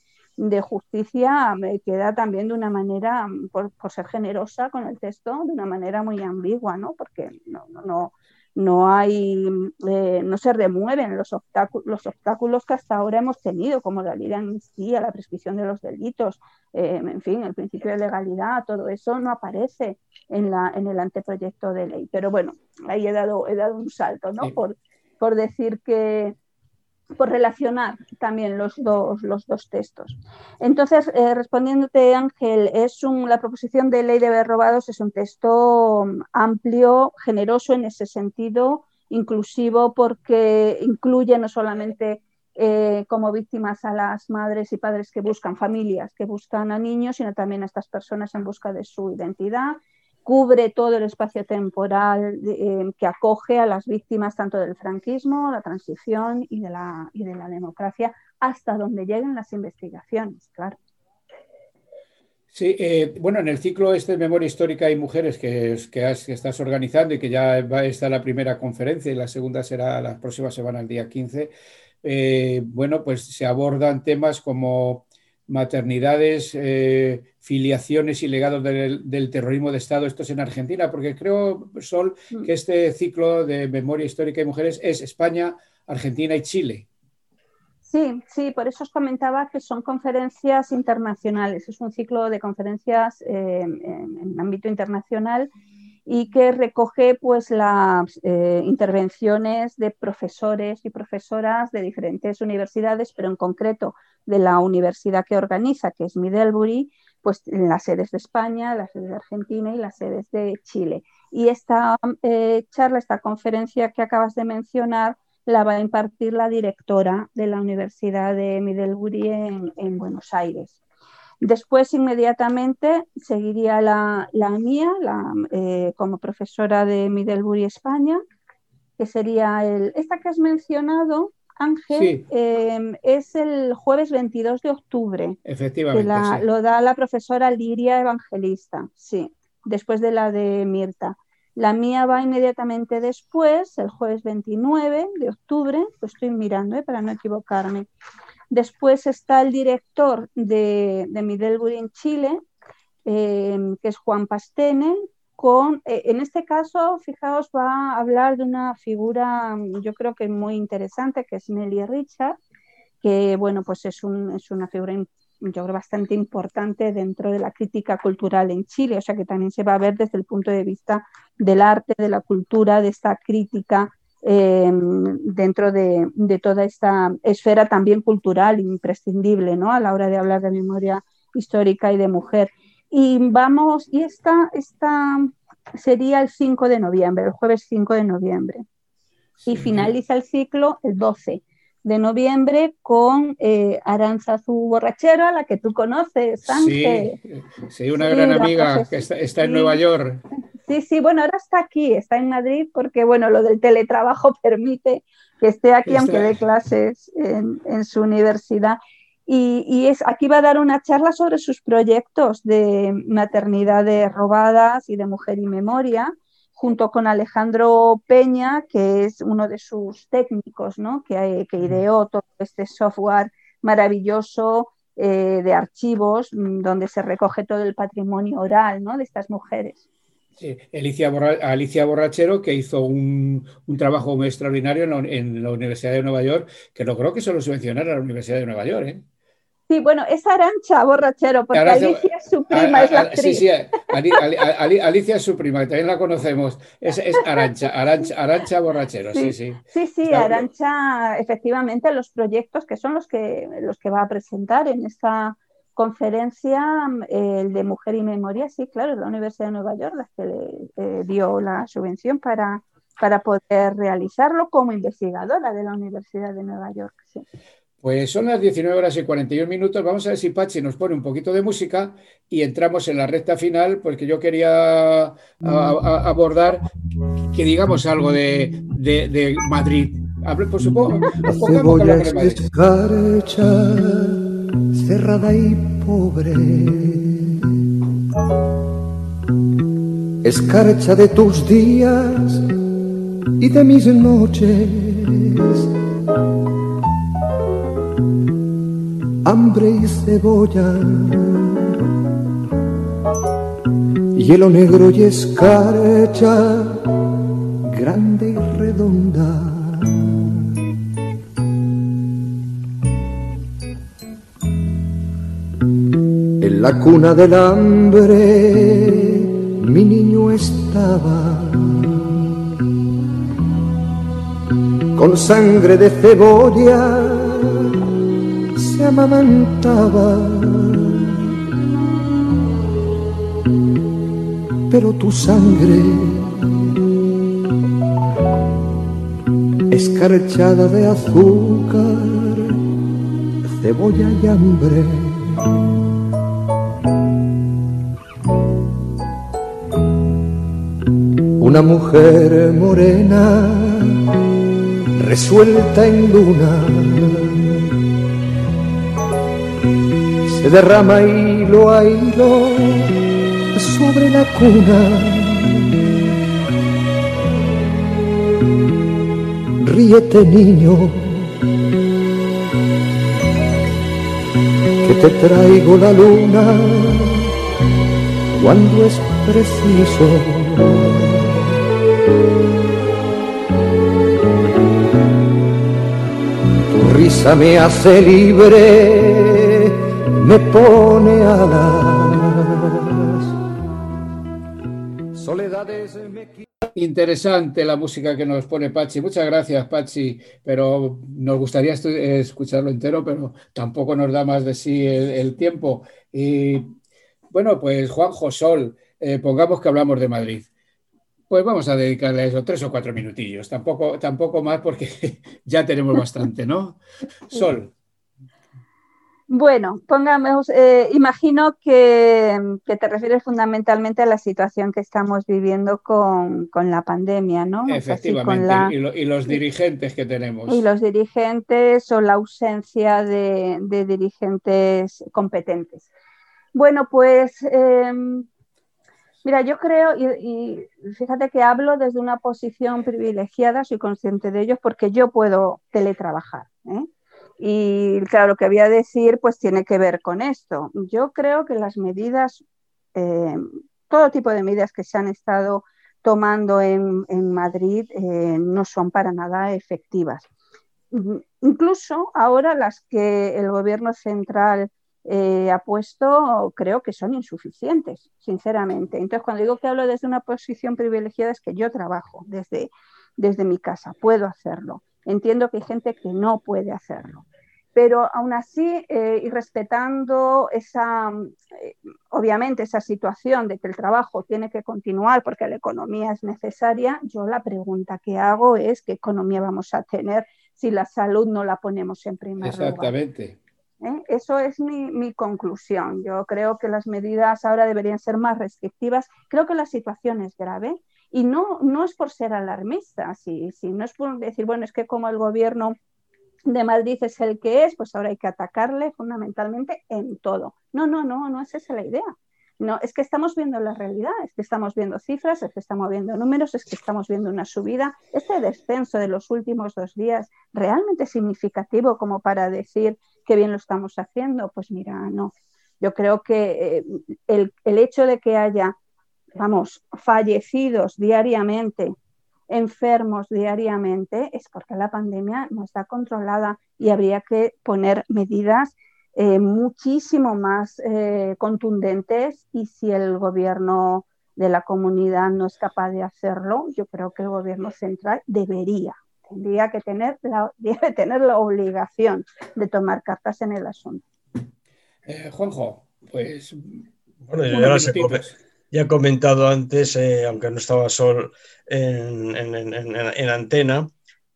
justicia me queda también de una manera, por, por, ser generosa con el texto, de una manera muy ambigua, ¿no? porque no hay, eh, no se remueven los obstáculos, los obstáculos que hasta ahora hemos tenido, como la ley de amnistía, la prescripción de los delitos, eh, en fin, el principio de legalidad, todo eso no aparece en, la, en el anteproyecto de ley. Pero bueno, ahí he dado, he dado un salto, ¿no? Por, por decir que, por relacionar también los dos, los dos textos. Entonces, eh, respondiéndote, Ángel, es la proposición de ley de haber robados es un texto mm, amplio, generoso en ese sentido, inclusivo porque incluye no solamente eh, como víctimas a las madres y padres que buscan familias, que buscan a niños, sino también a estas personas en busca de su identidad cubre todo el espacio temporal eh, que acoge a las víctimas tanto del franquismo, la transición y de la, y de la democracia, hasta donde lleguen las investigaciones, claro. Sí, eh, bueno, en el ciclo este de Memoria Histórica y Mujeres que, estás organizando y que ya va a estar la primera conferencia y la segunda será la próxima semana, el día 15, eh, bueno, pues se abordan temas como maternidades, eh, filiaciones y legados del, terrorismo de Estado, esto es en Argentina, porque creo, Sol, mm. que este ciclo de memoria histórica y mujeres es España, Argentina y Chile. Sí, sí, por eso os comentaba que son conferencias internacionales, es un ciclo de conferencias eh, en, en ámbito internacional y que recoge pues las eh, intervenciones de profesores y profesoras de diferentes universidades, pero en concreto de la universidad que organiza, que es Middlebury, pues en las sedes de España, las sedes de Argentina y las sedes de Chile. Y esta eh, charla, esta conferencia que acabas de mencionar, la va a impartir la directora de la Universidad de Middlebury en Buenos Aires. Después, inmediatamente, seguiría la, mía eh, como profesora de Middlebury España, que sería el, esta que has mencionado, Ángel, em, es el jueves 22 de octubre. Efectivamente. Lo da la profesora Liria Evangelista, sí, después de la de Mirta. La mía va inmediatamente después, el jueves 29 de octubre, estoy mirando ¿eh? para no equivocarme. Después está el director de, de Middlebury en Chile, em, que es Juan Pastene, con, eh, en este caso, fijaos, va a hablar de una figura, yo creo que muy interesante, que es Nelly Richard, que, bueno, pues es, un, es una figura yo creo bastante importante dentro de la crítica cultural en Chile, o sea que también se va a ver desde el punto de vista del arte, de la cultura, de esta crítica em, dentro de, toda esta esfera también cultural imprescindible ¿no? a la hora de hablar de memoria histórica y de mujer. Y vamos, y esta, esta sería el 5 de noviembre, el jueves 5 de noviembre. Y finaliza el ciclo el 12 de noviembre con eh, Aranzazu Borrachero, a la que tú conoces, Ángel. Sí, una gran amiga que está, en Nueva York. Sí, sí, bueno, ahora está aquí, está en Madrid, porque bueno, lo del teletrabajo permite que esté aquí, aunque dé clases en, su universidad. Y, y, es, aquí va a dar una charla sobre sus proyectos de maternidades robadas y de mujer y memoria junto con Alejandro Peña, que es uno de sus técnicos, ¿no? que, que ideó todo este software maravilloso eh, de archivos mm, donde se recoge todo el patrimonio oral ¿no? de estas mujeres. Alicia, Alicia, Borrachero, que hizo un, trabajo extraordinario en la, Universidad de Nueva York, que logró que se lo subvencionara la Universidad de Nueva York. ¿eh? Sí, bueno, es Arancha borrachero, porque Alicia es su prima, es la actriz. Sí, sí, Alicia es su prima, también la conocemos. Es, es Arancha, Arancha, borrachero, sí, sí. Sí, sí, Arancha, efectivamente, los proyectos que son los que, los que va a presentar en esta conferencia, el de Mujer y Memoria, sí, claro, la Universidad de Nueva York, la que le eh, dio la subvención para, para poder realizarlo como investigadora de la Universidad de Nueva York. Sí. Pues son las 19 horas y 41 minutos. Vamos a ver si Pachi nos pone un poquito de música y entramos en la recta final, porque yo quería abordar que digamos algo de, de, Madrid. Hable, por supuesto, Cebolla escarcha, cerrada y pobre. Escarcha de tus días y de mis noches hambre y cebolla, hielo negro y escarcha, grande y redonda. En la cuna del hambre mi niño estaba con sangre de cebolla se amamantaba. Pero tu sangre, escarchada de azúcar, cebolla y hambre. Una mujer morena, resuelta en luna se derrama hilo a hilo sobre la cuna. Ríete niño, que te traigo la luna cuando es preciso. Tu risa me hace libre me pone alas. Soledades Interesante la música que nos pone Pachi. Muchas gracias, Pachi. Pero nos gustaría escucharlo entero, pero tampoco nos da más de sí el, tiempo. Y bueno, pues Juanjo Sol, eh, pongamos que hablamos de Madrid. Pues vamos a dedicarle a eso tres o cuatro minutillos. Tampoco, tampoco más porque ya tenemos bastante, ¿no? Sol. Bueno, pongamos, eh, imagino que, te refieres fundamentalmente a la situación que estamos viviendo con, la pandemia, ¿no? Efectivamente, y, los dirigentes que tenemos. Y los dirigentes o la ausencia de, dirigentes competentes. Bueno, pues em, mira, yo creo, y, fíjate que hablo desde una posición privilegiada, soy consciente de ello, porque yo puedo teletrabajar. ¿eh? Y claro, lo que voy a decir pues tiene que ver con esto. Yo creo que las medidas, eh, todo tipo de medidas que se han estado tomando en, Madrid eh, no son para nada efectivas. Incluso ahora las que el gobierno central eh, ha puesto creo que son insuficientes, sinceramente. Entonces, cuando digo que hablo desde una posición privilegiada es que yo trabajo desde, desde mi casa, puedo hacerlo. Entiendo que hay gente que no puede hacerlo pero aún así, eh, y respetando esa, eh, obviamente, esa situación de que el trabajo tiene que continuar porque la economía es necesaria, yo la pregunta que hago es qué economía vamos a tener si la salud no la ponemos en primer lugar. Exactamente. ¿Eh? Eso es mi, mi, conclusión. Yo creo que las medidas ahora deberían ser más restrictivas. Creo que la situación es grave y no, no es por ser alarmista, si, si no es por decir, bueno, es que como el gobierno de Madrid el que es, pues ahora hay que atacarle fundamentalmente en todo. No, no, no, no es esa la idea. No, es que estamos viendo la realidad, es que estamos viendo cifras, es que estamos viendo números, es que estamos viendo una subida. Este descenso de los últimos dos días, realmente significativo como para decir que bien lo estamos haciendo, pues mira, no. Yo creo que eh, el, el hecho de que haya, vamos, fallecidos diariamente enfermos diariamente es porque la pandemia no está controlada y habría que poner medidas eh, muchísimo más eh, contundentes y si el gobierno de la comunidad no es capaz de hacerlo, yo creo que el gobierno central debería, tendría que tener la, debe tener la obligación de tomar cartas en el asunto. Eh, Juanjo, pues... Bueno, ya, ya he comentado antes, aunque no estaba sol en, antena,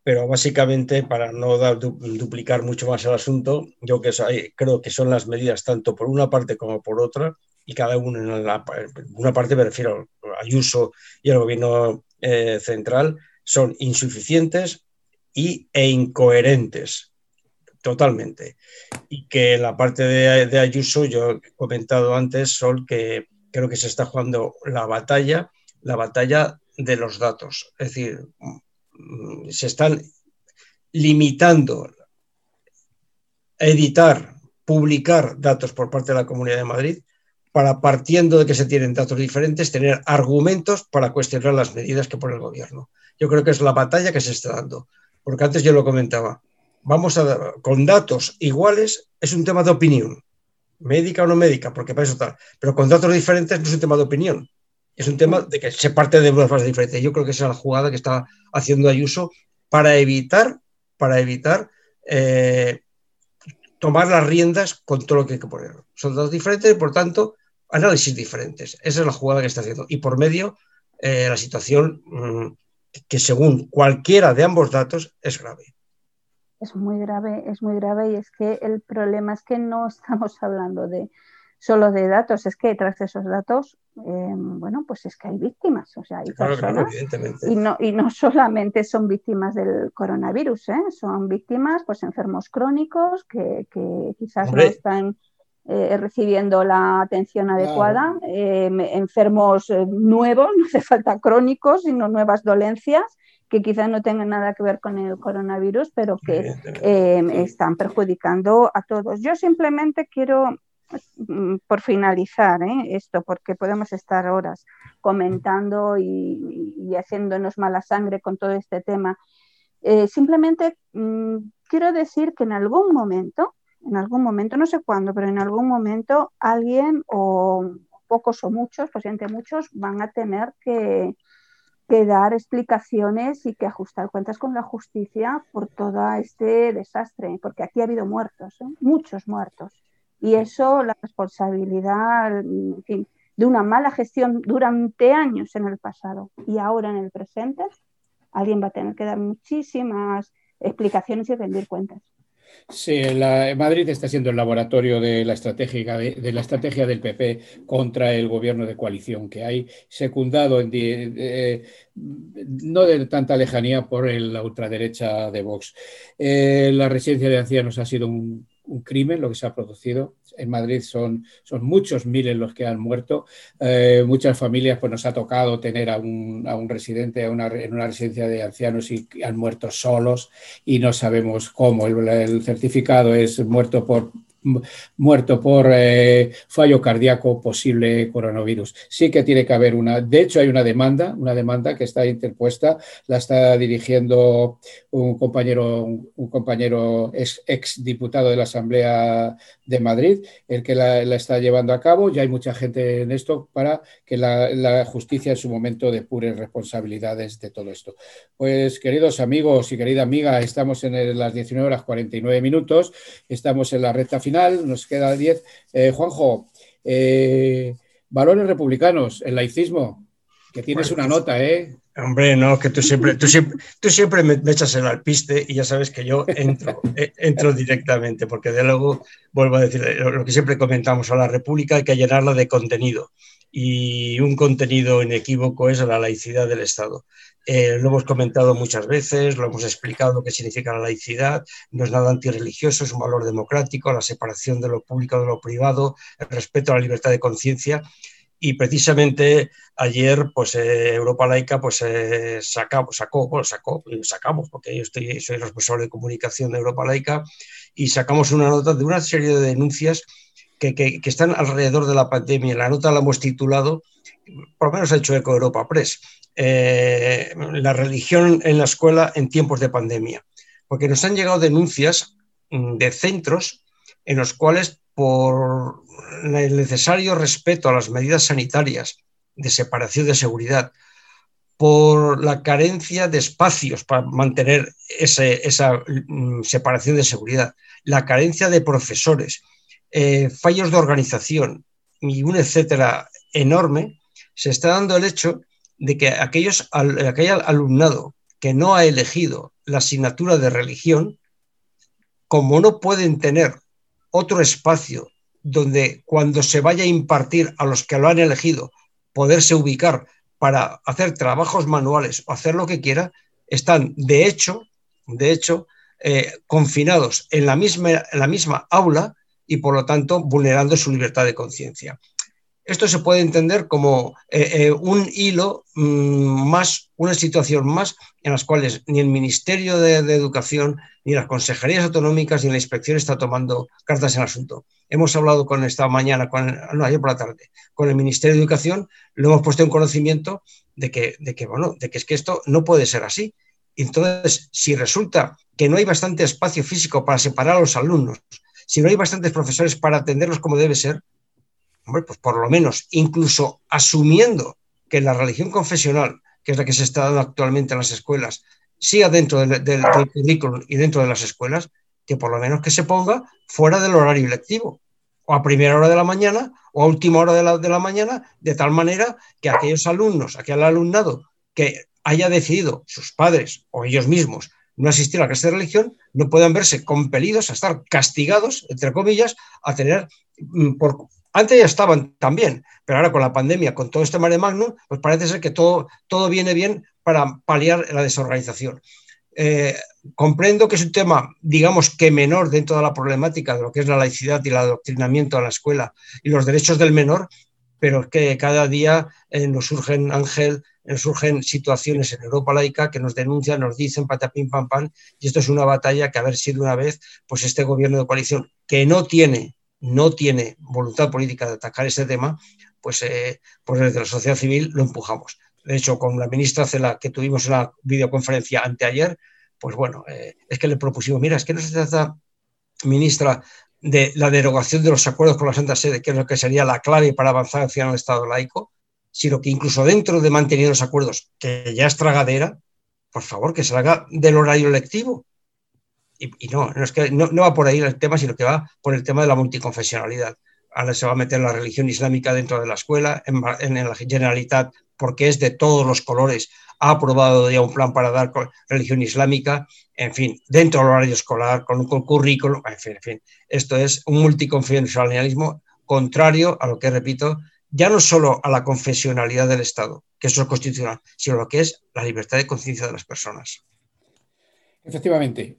pero básicamente para no duplicar mucho más el asunto, yo que creo que son las medidas tanto por una parte como por otra, y cada uno en una parte me refiero a Ayuso y al gobierno eh, central, son insuficientes y, e incoherentes totalmente. Y que en la parte de, Ayuso, yo he comentado antes, Sol, que creo que se está jugando la batalla, la batalla de los datos. Es decir, mm, se están limitando a editar, publicar datos por parte de la Comunidad de Madrid para, partiendo de que se tienen datos diferentes, tener argumentos para cuestionar las medidas que pone el gobierno. Yo creo que es la batalla que se está dando, porque antes yo lo comentaba. Vamos a con datos iguales es un tema de opinión, médica o no médica, porque para eso tal, pero con datos diferentes no es un tema de opinión, es un tema de que se parte de una fase diferente. Yo creo que esa es la jugada que está haciendo Ayuso para evitar, para evitar eh, tomar las riendas con todo lo que hay que poner. Son datos diferentes y, por tanto, análisis diferentes. Esa es la jugada que está haciendo. Y por medio, eh, la situación mm, que según cualquiera de ambos datos es grave. Es muy grave, es muy grave y es que el problema es que no estamos hablando de solo de datos, es que tras esos datos, em, bueno, pues es que hay víctimas, o sea, hay personas y, no, y no solamente son víctimas del coronavirus, ¿eh? son víctimas, pues enfermos crónicos que, quizás no están eh, recibiendo la atención adecuada, em, enfermos eh, nuevos, no hace falta crónicos, sino nuevas dolencias que quizás no tengan nada que ver con el coronavirus, pero que em, están perjudicando a todos. Yo simplemente quiero Mm, por finalizar ¿eh? esto, porque podemos estar horas comentando y, haciéndonos mala sangre con todo este tema. Eh, simplemente mm, quiero decir que en algún momento, en algún momento, no sé cuándo, pero en algún momento alguien o pocos o muchos, posiblemente muchos, van a tener que, dar explicaciones y que ajustar cuentas con la justicia por todo este desastre, porque aquí ha habido muertos, ¿eh? muchos muertos. Y eso, la responsabilidad de una mala gestión durante años en el pasado y ahora en el presente, alguien va a tener que dar muchísimas explicaciones y rendir cuentas. Sí, la, Madrid está siendo el laboratorio de la, estrategia, de, la estrategia del PP contra el gobierno de coalición que hay, secundado en, no de tanta lejanía por la ultraderecha de Vox. Eh, la residencia de ancianos ha sido un un crimen lo que se ha producido. En Madrid son, son muchos miles los que han muerto. Eh, muchas familias pues, nos ha tocado tener a un, a un residente en una residencia de ancianos y han muerto solos y no sabemos cómo. el certificado es muerto por muerto por eh, fallo cardíaco posible coronavirus. Sí que tiene que haber una, de hecho hay una demanda, una demanda que está interpuesta, la está dirigiendo un compañero, un compañero ex, diputado de la Asamblea de Madrid, el que la, está llevando a cabo. Ya hay mucha gente en esto para que la, justicia en su momento depure responsabilidades de todo esto. Pues queridos amigos y querida amiga, estamos en las 19 horas 49 minutos, estamos en la recta final nos queda 10. Eh, Juanjo, eh, valores republicanos, el laicismo, que tienes una nota, ¿eh? Hombre, no, que tú siempre, tú siempre, tú siempre me, echas el alpiste y ya sabes que yo entro, eh, entro directamente, porque de luego, vuelvo a decir, lo que siempre comentamos, a la República hay que llenarla de contenido y un contenido inequívoco es la laicidad del Estado. Eh, lo hemos comentado muchas veces, lo hemos explicado qué significa la laicidad, no es nada antirreligioso, es un valor democrático, la separación de lo público de lo privado, el respeto a la libertad de conciencia. Y precisamente ayer, pues eh, Europa Laica, pues eh, sacó, sacó, bueno, sacó, sacamos, porque yo estoy, soy responsable de comunicación de Europa Laica, y sacamos una nota de una serie de denuncias que, están alrededor de la pandemia. La nota la hemos titulado, por lo menos ha hecho eco Europa Press, eh, la religión en la escuela en tiempos de pandemia. Porque nos han llegado denuncias mm, de centros en los cuales, por el necesario respeto a las medidas sanitarias de separación de seguridad, por la carencia de espacios para mantener esa mm, separación de seguridad, la carencia de profesores, eh, fallos de organización y un etcétera enorme, se está dando el hecho de que aquellos, aquel alumnado que no ha elegido la asignatura de religión, como no pueden tener otro espacio donde cuando se vaya a impartir a los que lo han elegido, poderse ubicar para hacer trabajos manuales o hacer lo que quiera, están de hecho, de hecho, eh, confinados en la, misma, en la misma aula y por lo tanto vulnerando su libertad de conciencia. Esto se puede entender como eh, eh, un hilo mm, más, una situación más en las cuales ni el Ministerio de, Educación, ni las consejerías autonómicas, ni la inspección está tomando cartas en el asunto. Hemos hablado con esta mañana, con, no, ayer por la tarde, con el Ministerio de Educación, lo hemos puesto en conocimiento de que, de que, bueno, de que es que esto no puede ser así. Entonces, si resulta que no hay bastante espacio físico para separar a los alumnos, si no hay bastantes profesores para atenderlos como debe ser, hombre, pues por lo menos, incluso asumiendo que la religión confesional, que es la que se está dando actualmente en las escuelas, siga dentro del, currículum y dentro de las escuelas, que por lo menos que se ponga fuera del horario lectivo, o a primera hora de la mañana, o a última hora de la, de la mañana, de tal manera que aquellos alumnos, aquel alumnado que haya decidido, sus padres o ellos mismos, no asistir a la clase de religión, no puedan verse compelidos a estar castigados, entre comillas, a tener, mm, por, antes ya estaban también, pero ahora con la pandemia, con todo este mare magnum, pues parece ser que todo, todo viene bien para paliar la desorganización. Eh, comprendo que es un tema, digamos que menor dentro de la problemática de lo que es la laicidad y el adoctrinamiento a la escuela y los derechos del menor, pero es que cada día eh, nos surgen, Ángel, surgen situaciones en Europa laica que nos denuncian, nos dicen patapim pam pam, y esto es una batalla que haber sido una vez, pues este gobierno de coalición que no tiene, no tiene voluntad política de atacar ese tema, pues, eh, pues desde la sociedad civil lo empujamos. De hecho, con la ministra Cela, que tuvimos una videoconferencia anteayer, pues bueno, eh, es que le propusimos, mira, es que no se trata, ministra, de la derogación de los acuerdos con la Santa Sede, que es lo que sería la clave para avanzar hacia un Estado laico, sino que incluso dentro de mantener los acuerdos, que ya es tragadera, por favor, que se haga del horario lectivo. Y, no, no, es que no, va por ahí el tema, sino que va por el tema de la multiconfesionalidad. Ahora se va a meter la religión islámica dentro de la escuela, en, en la Generalitat, porque es de todos los colores, ha aprobado ya un plan para dar religión islámica, en fin, dentro del horario escolar, con un currículo, en fin, en fin. Esto es un multiconfesionalismo contrario a lo que, repito, ya no solo a la confesionalidad del Estado, que eso es constitucional, sino lo que es la libertad de conciencia de las personas. Efectivamente.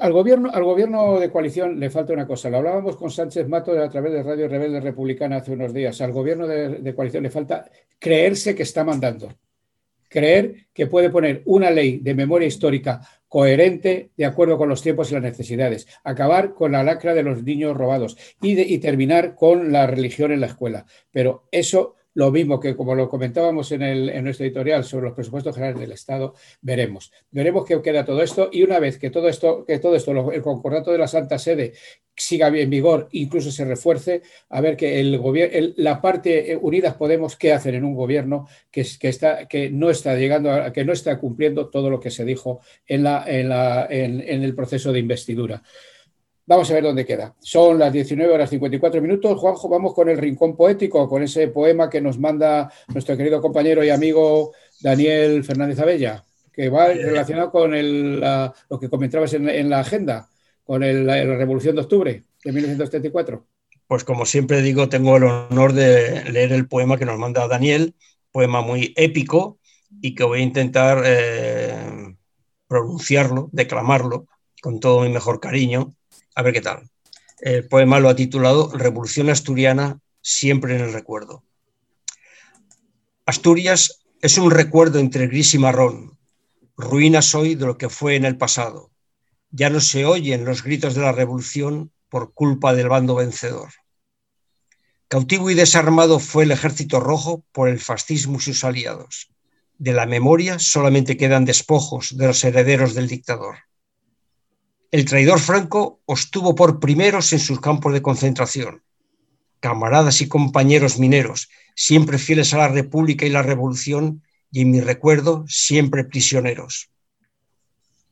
al, gobierno, al gobierno de coalición le falta una cosa. Lo hablábamos con Sánchez Mato a través de Radio Rebelde Republicana hace unos días. Al gobierno de, coalición le falta creerse que está mandando. Creer que puede poner una ley de memoria histórica coherente de acuerdo con los tiempos y las necesidades. Acabar con la lacra de los niños robados y, y terminar con la religión en la escuela. Pero eso lo mismo que como lo comentábamos en, el, en nuestro editorial sobre los presupuestos generales del Estado, veremos. Veremos qué queda todo esto y una vez que todo esto, que todo esto, el concordato de la Santa Sede siga en vigor, incluso se refuerce, a ver que el gobierno, la parte Unidas Podemos, ¿qué hacen en un gobierno que, que, está, que no está llegando, a, que no está cumpliendo todo lo que se dijo en, la, en, la, en, en el proceso de investidura? Vamos a ver dónde queda. Son las 19 horas 54 minutos. Juanjo, vamos con el rincón poético, con ese poema que nos manda nuestro querido compañero y amigo Daniel Fernández Abella, que va relacionado con lo que comentabas en, la agenda, con la, Revolución de Octubre de 1934. Pues como siempre digo, tengo el honor de leer el poema que nos manda Daniel, poema muy épico y que voy a intentar eh, pronunciarlo, declamarlo con todo mi mejor cariño a ver qué tal. El poema lo ha titulado Revolución Asturiana, siempre en el recuerdo. Asturias es un recuerdo entre gris y marrón, ruinas hoy de lo que fue en el pasado. Ya no se oyen los gritos de la revolución por culpa del bando vencedor. Cautivo y desarmado fue el ejército rojo por el fascismo y sus aliados. De la memoria solamente quedan despojos de los herederos del dictador. El traidor Franco os tuvo por primeros en sus campos de concentración. Camaradas y compañeros mineros, siempre fieles a la República y la Revolución, y en mi recuerdo, siempre prisioneros.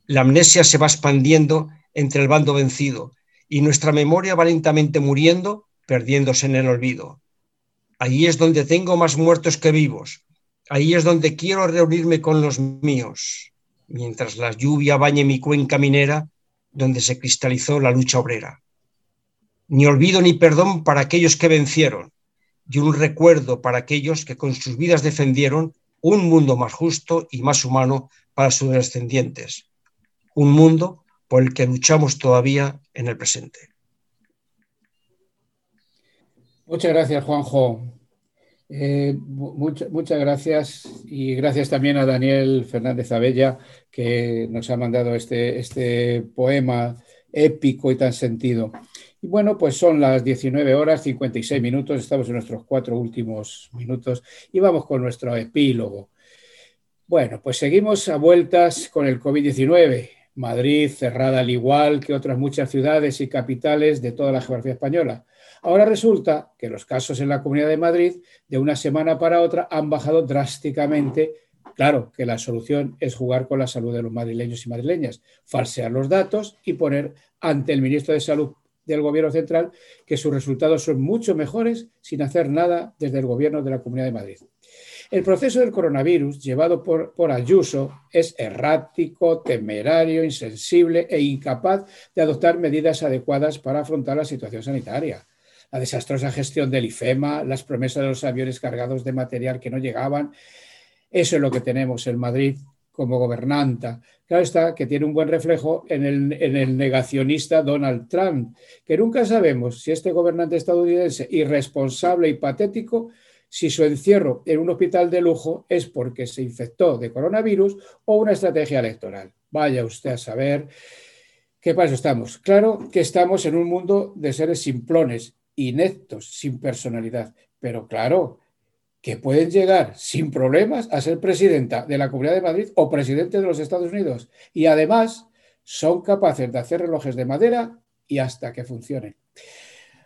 La amnesia se va expandiendo entre el bando vencido y nuestra memoria va lentamente muriendo, perdiéndose en el olvido. Ahí es donde tengo más muertos que vivos. Ahí es donde quiero reunirme con los míos. Mientras la lluvia bañe mi cuenca minera, donde se cristalizó la lucha obrera. Ni olvido ni perdón para aquellos que vencieron, y un recuerdo para aquellos que con sus vidas defendieron un mundo más justo y más humano para sus descendientes, un mundo por el que luchamos todavía en el presente. Muchas gracias, Juanjo. Eh, muchas gracias y gracias también a Daniel Fernández Abella que nos ha mandado este, este poema épico y tan sentido. Y bueno, pues son las 19 horas 56 minutos, estamos en nuestros cuatro últimos minutos y vamos con nuestro epílogo. Bueno, pues seguimos a vueltas con el COVID-19. Madrid cerrada al igual que otras muchas ciudades y capitales de toda la geografía española. Ahora resulta que los casos en la Comunidad de Madrid de una semana para otra han bajado drásticamente. Claro que la solución es jugar con la salud de los madrileños y madrileñas, falsear los datos y poner ante el ministro de Salud del Gobierno Central que sus resultados son mucho mejores sin hacer nada desde el Gobierno de la Comunidad de Madrid. El proceso del coronavirus llevado por, por, Ayuso es errático, temerario, insensible e incapaz de adoptar medidas adecuadas para afrontar la situación sanitaria la desastrosa gestión del IFEMA, las promesas de los aviones cargados de material que no llegaban. Eso es lo que tenemos en Madrid como gobernanta. Claro está que tiene un buen reflejo en el, en el, negacionista Donald Trump, que nunca sabemos si este gobernante estadounidense irresponsable y patético, si su encierro en un hospital de lujo es porque se infectó de coronavirus o una estrategia electoral. Vaya usted a saber qué para estamos. Claro que estamos en un mundo de seres simplones ineptos, sin personalidad. Pero claro, que pueden llegar sin problemas a ser presidenta de la Comunidad de Madrid o presidente de los Estados Unidos. Y además son capaces de hacer relojes de madera y hasta que funcionen.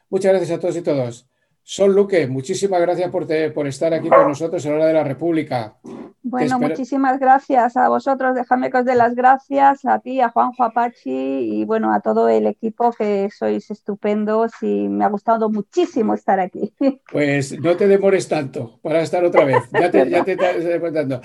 Muchas gracias a todos y todos. Sol Luque, muchísimas gracias por, por estar aquí con nosotros en la hora de la República. Bueno, muchísimas gracias a vosotros. Déjame que os dé las gracias a ti, a Juanjo Apache y bueno, a todo el equipo que sois estupendos y me ha gustado muchísimo estar aquí. Pues no te demores tanto para estar otra vez. Ya te, ya te estoy contando.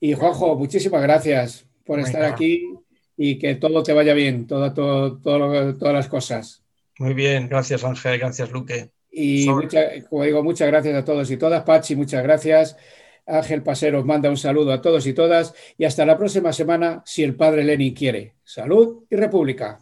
Y Juanjo, muchísimas gracias por estar aquí y que todo te vaya bien, todo, todo, todas las cosas. Muy bien, gracias Ángel, gracias Luque. Y como digo, muchas gracias a todos y todas. Pachi, muchas gracias. Ángel Pasero manda un saludo a todos y todas. Y hasta la próxima semana, si el padre Lenin quiere. Salud y República.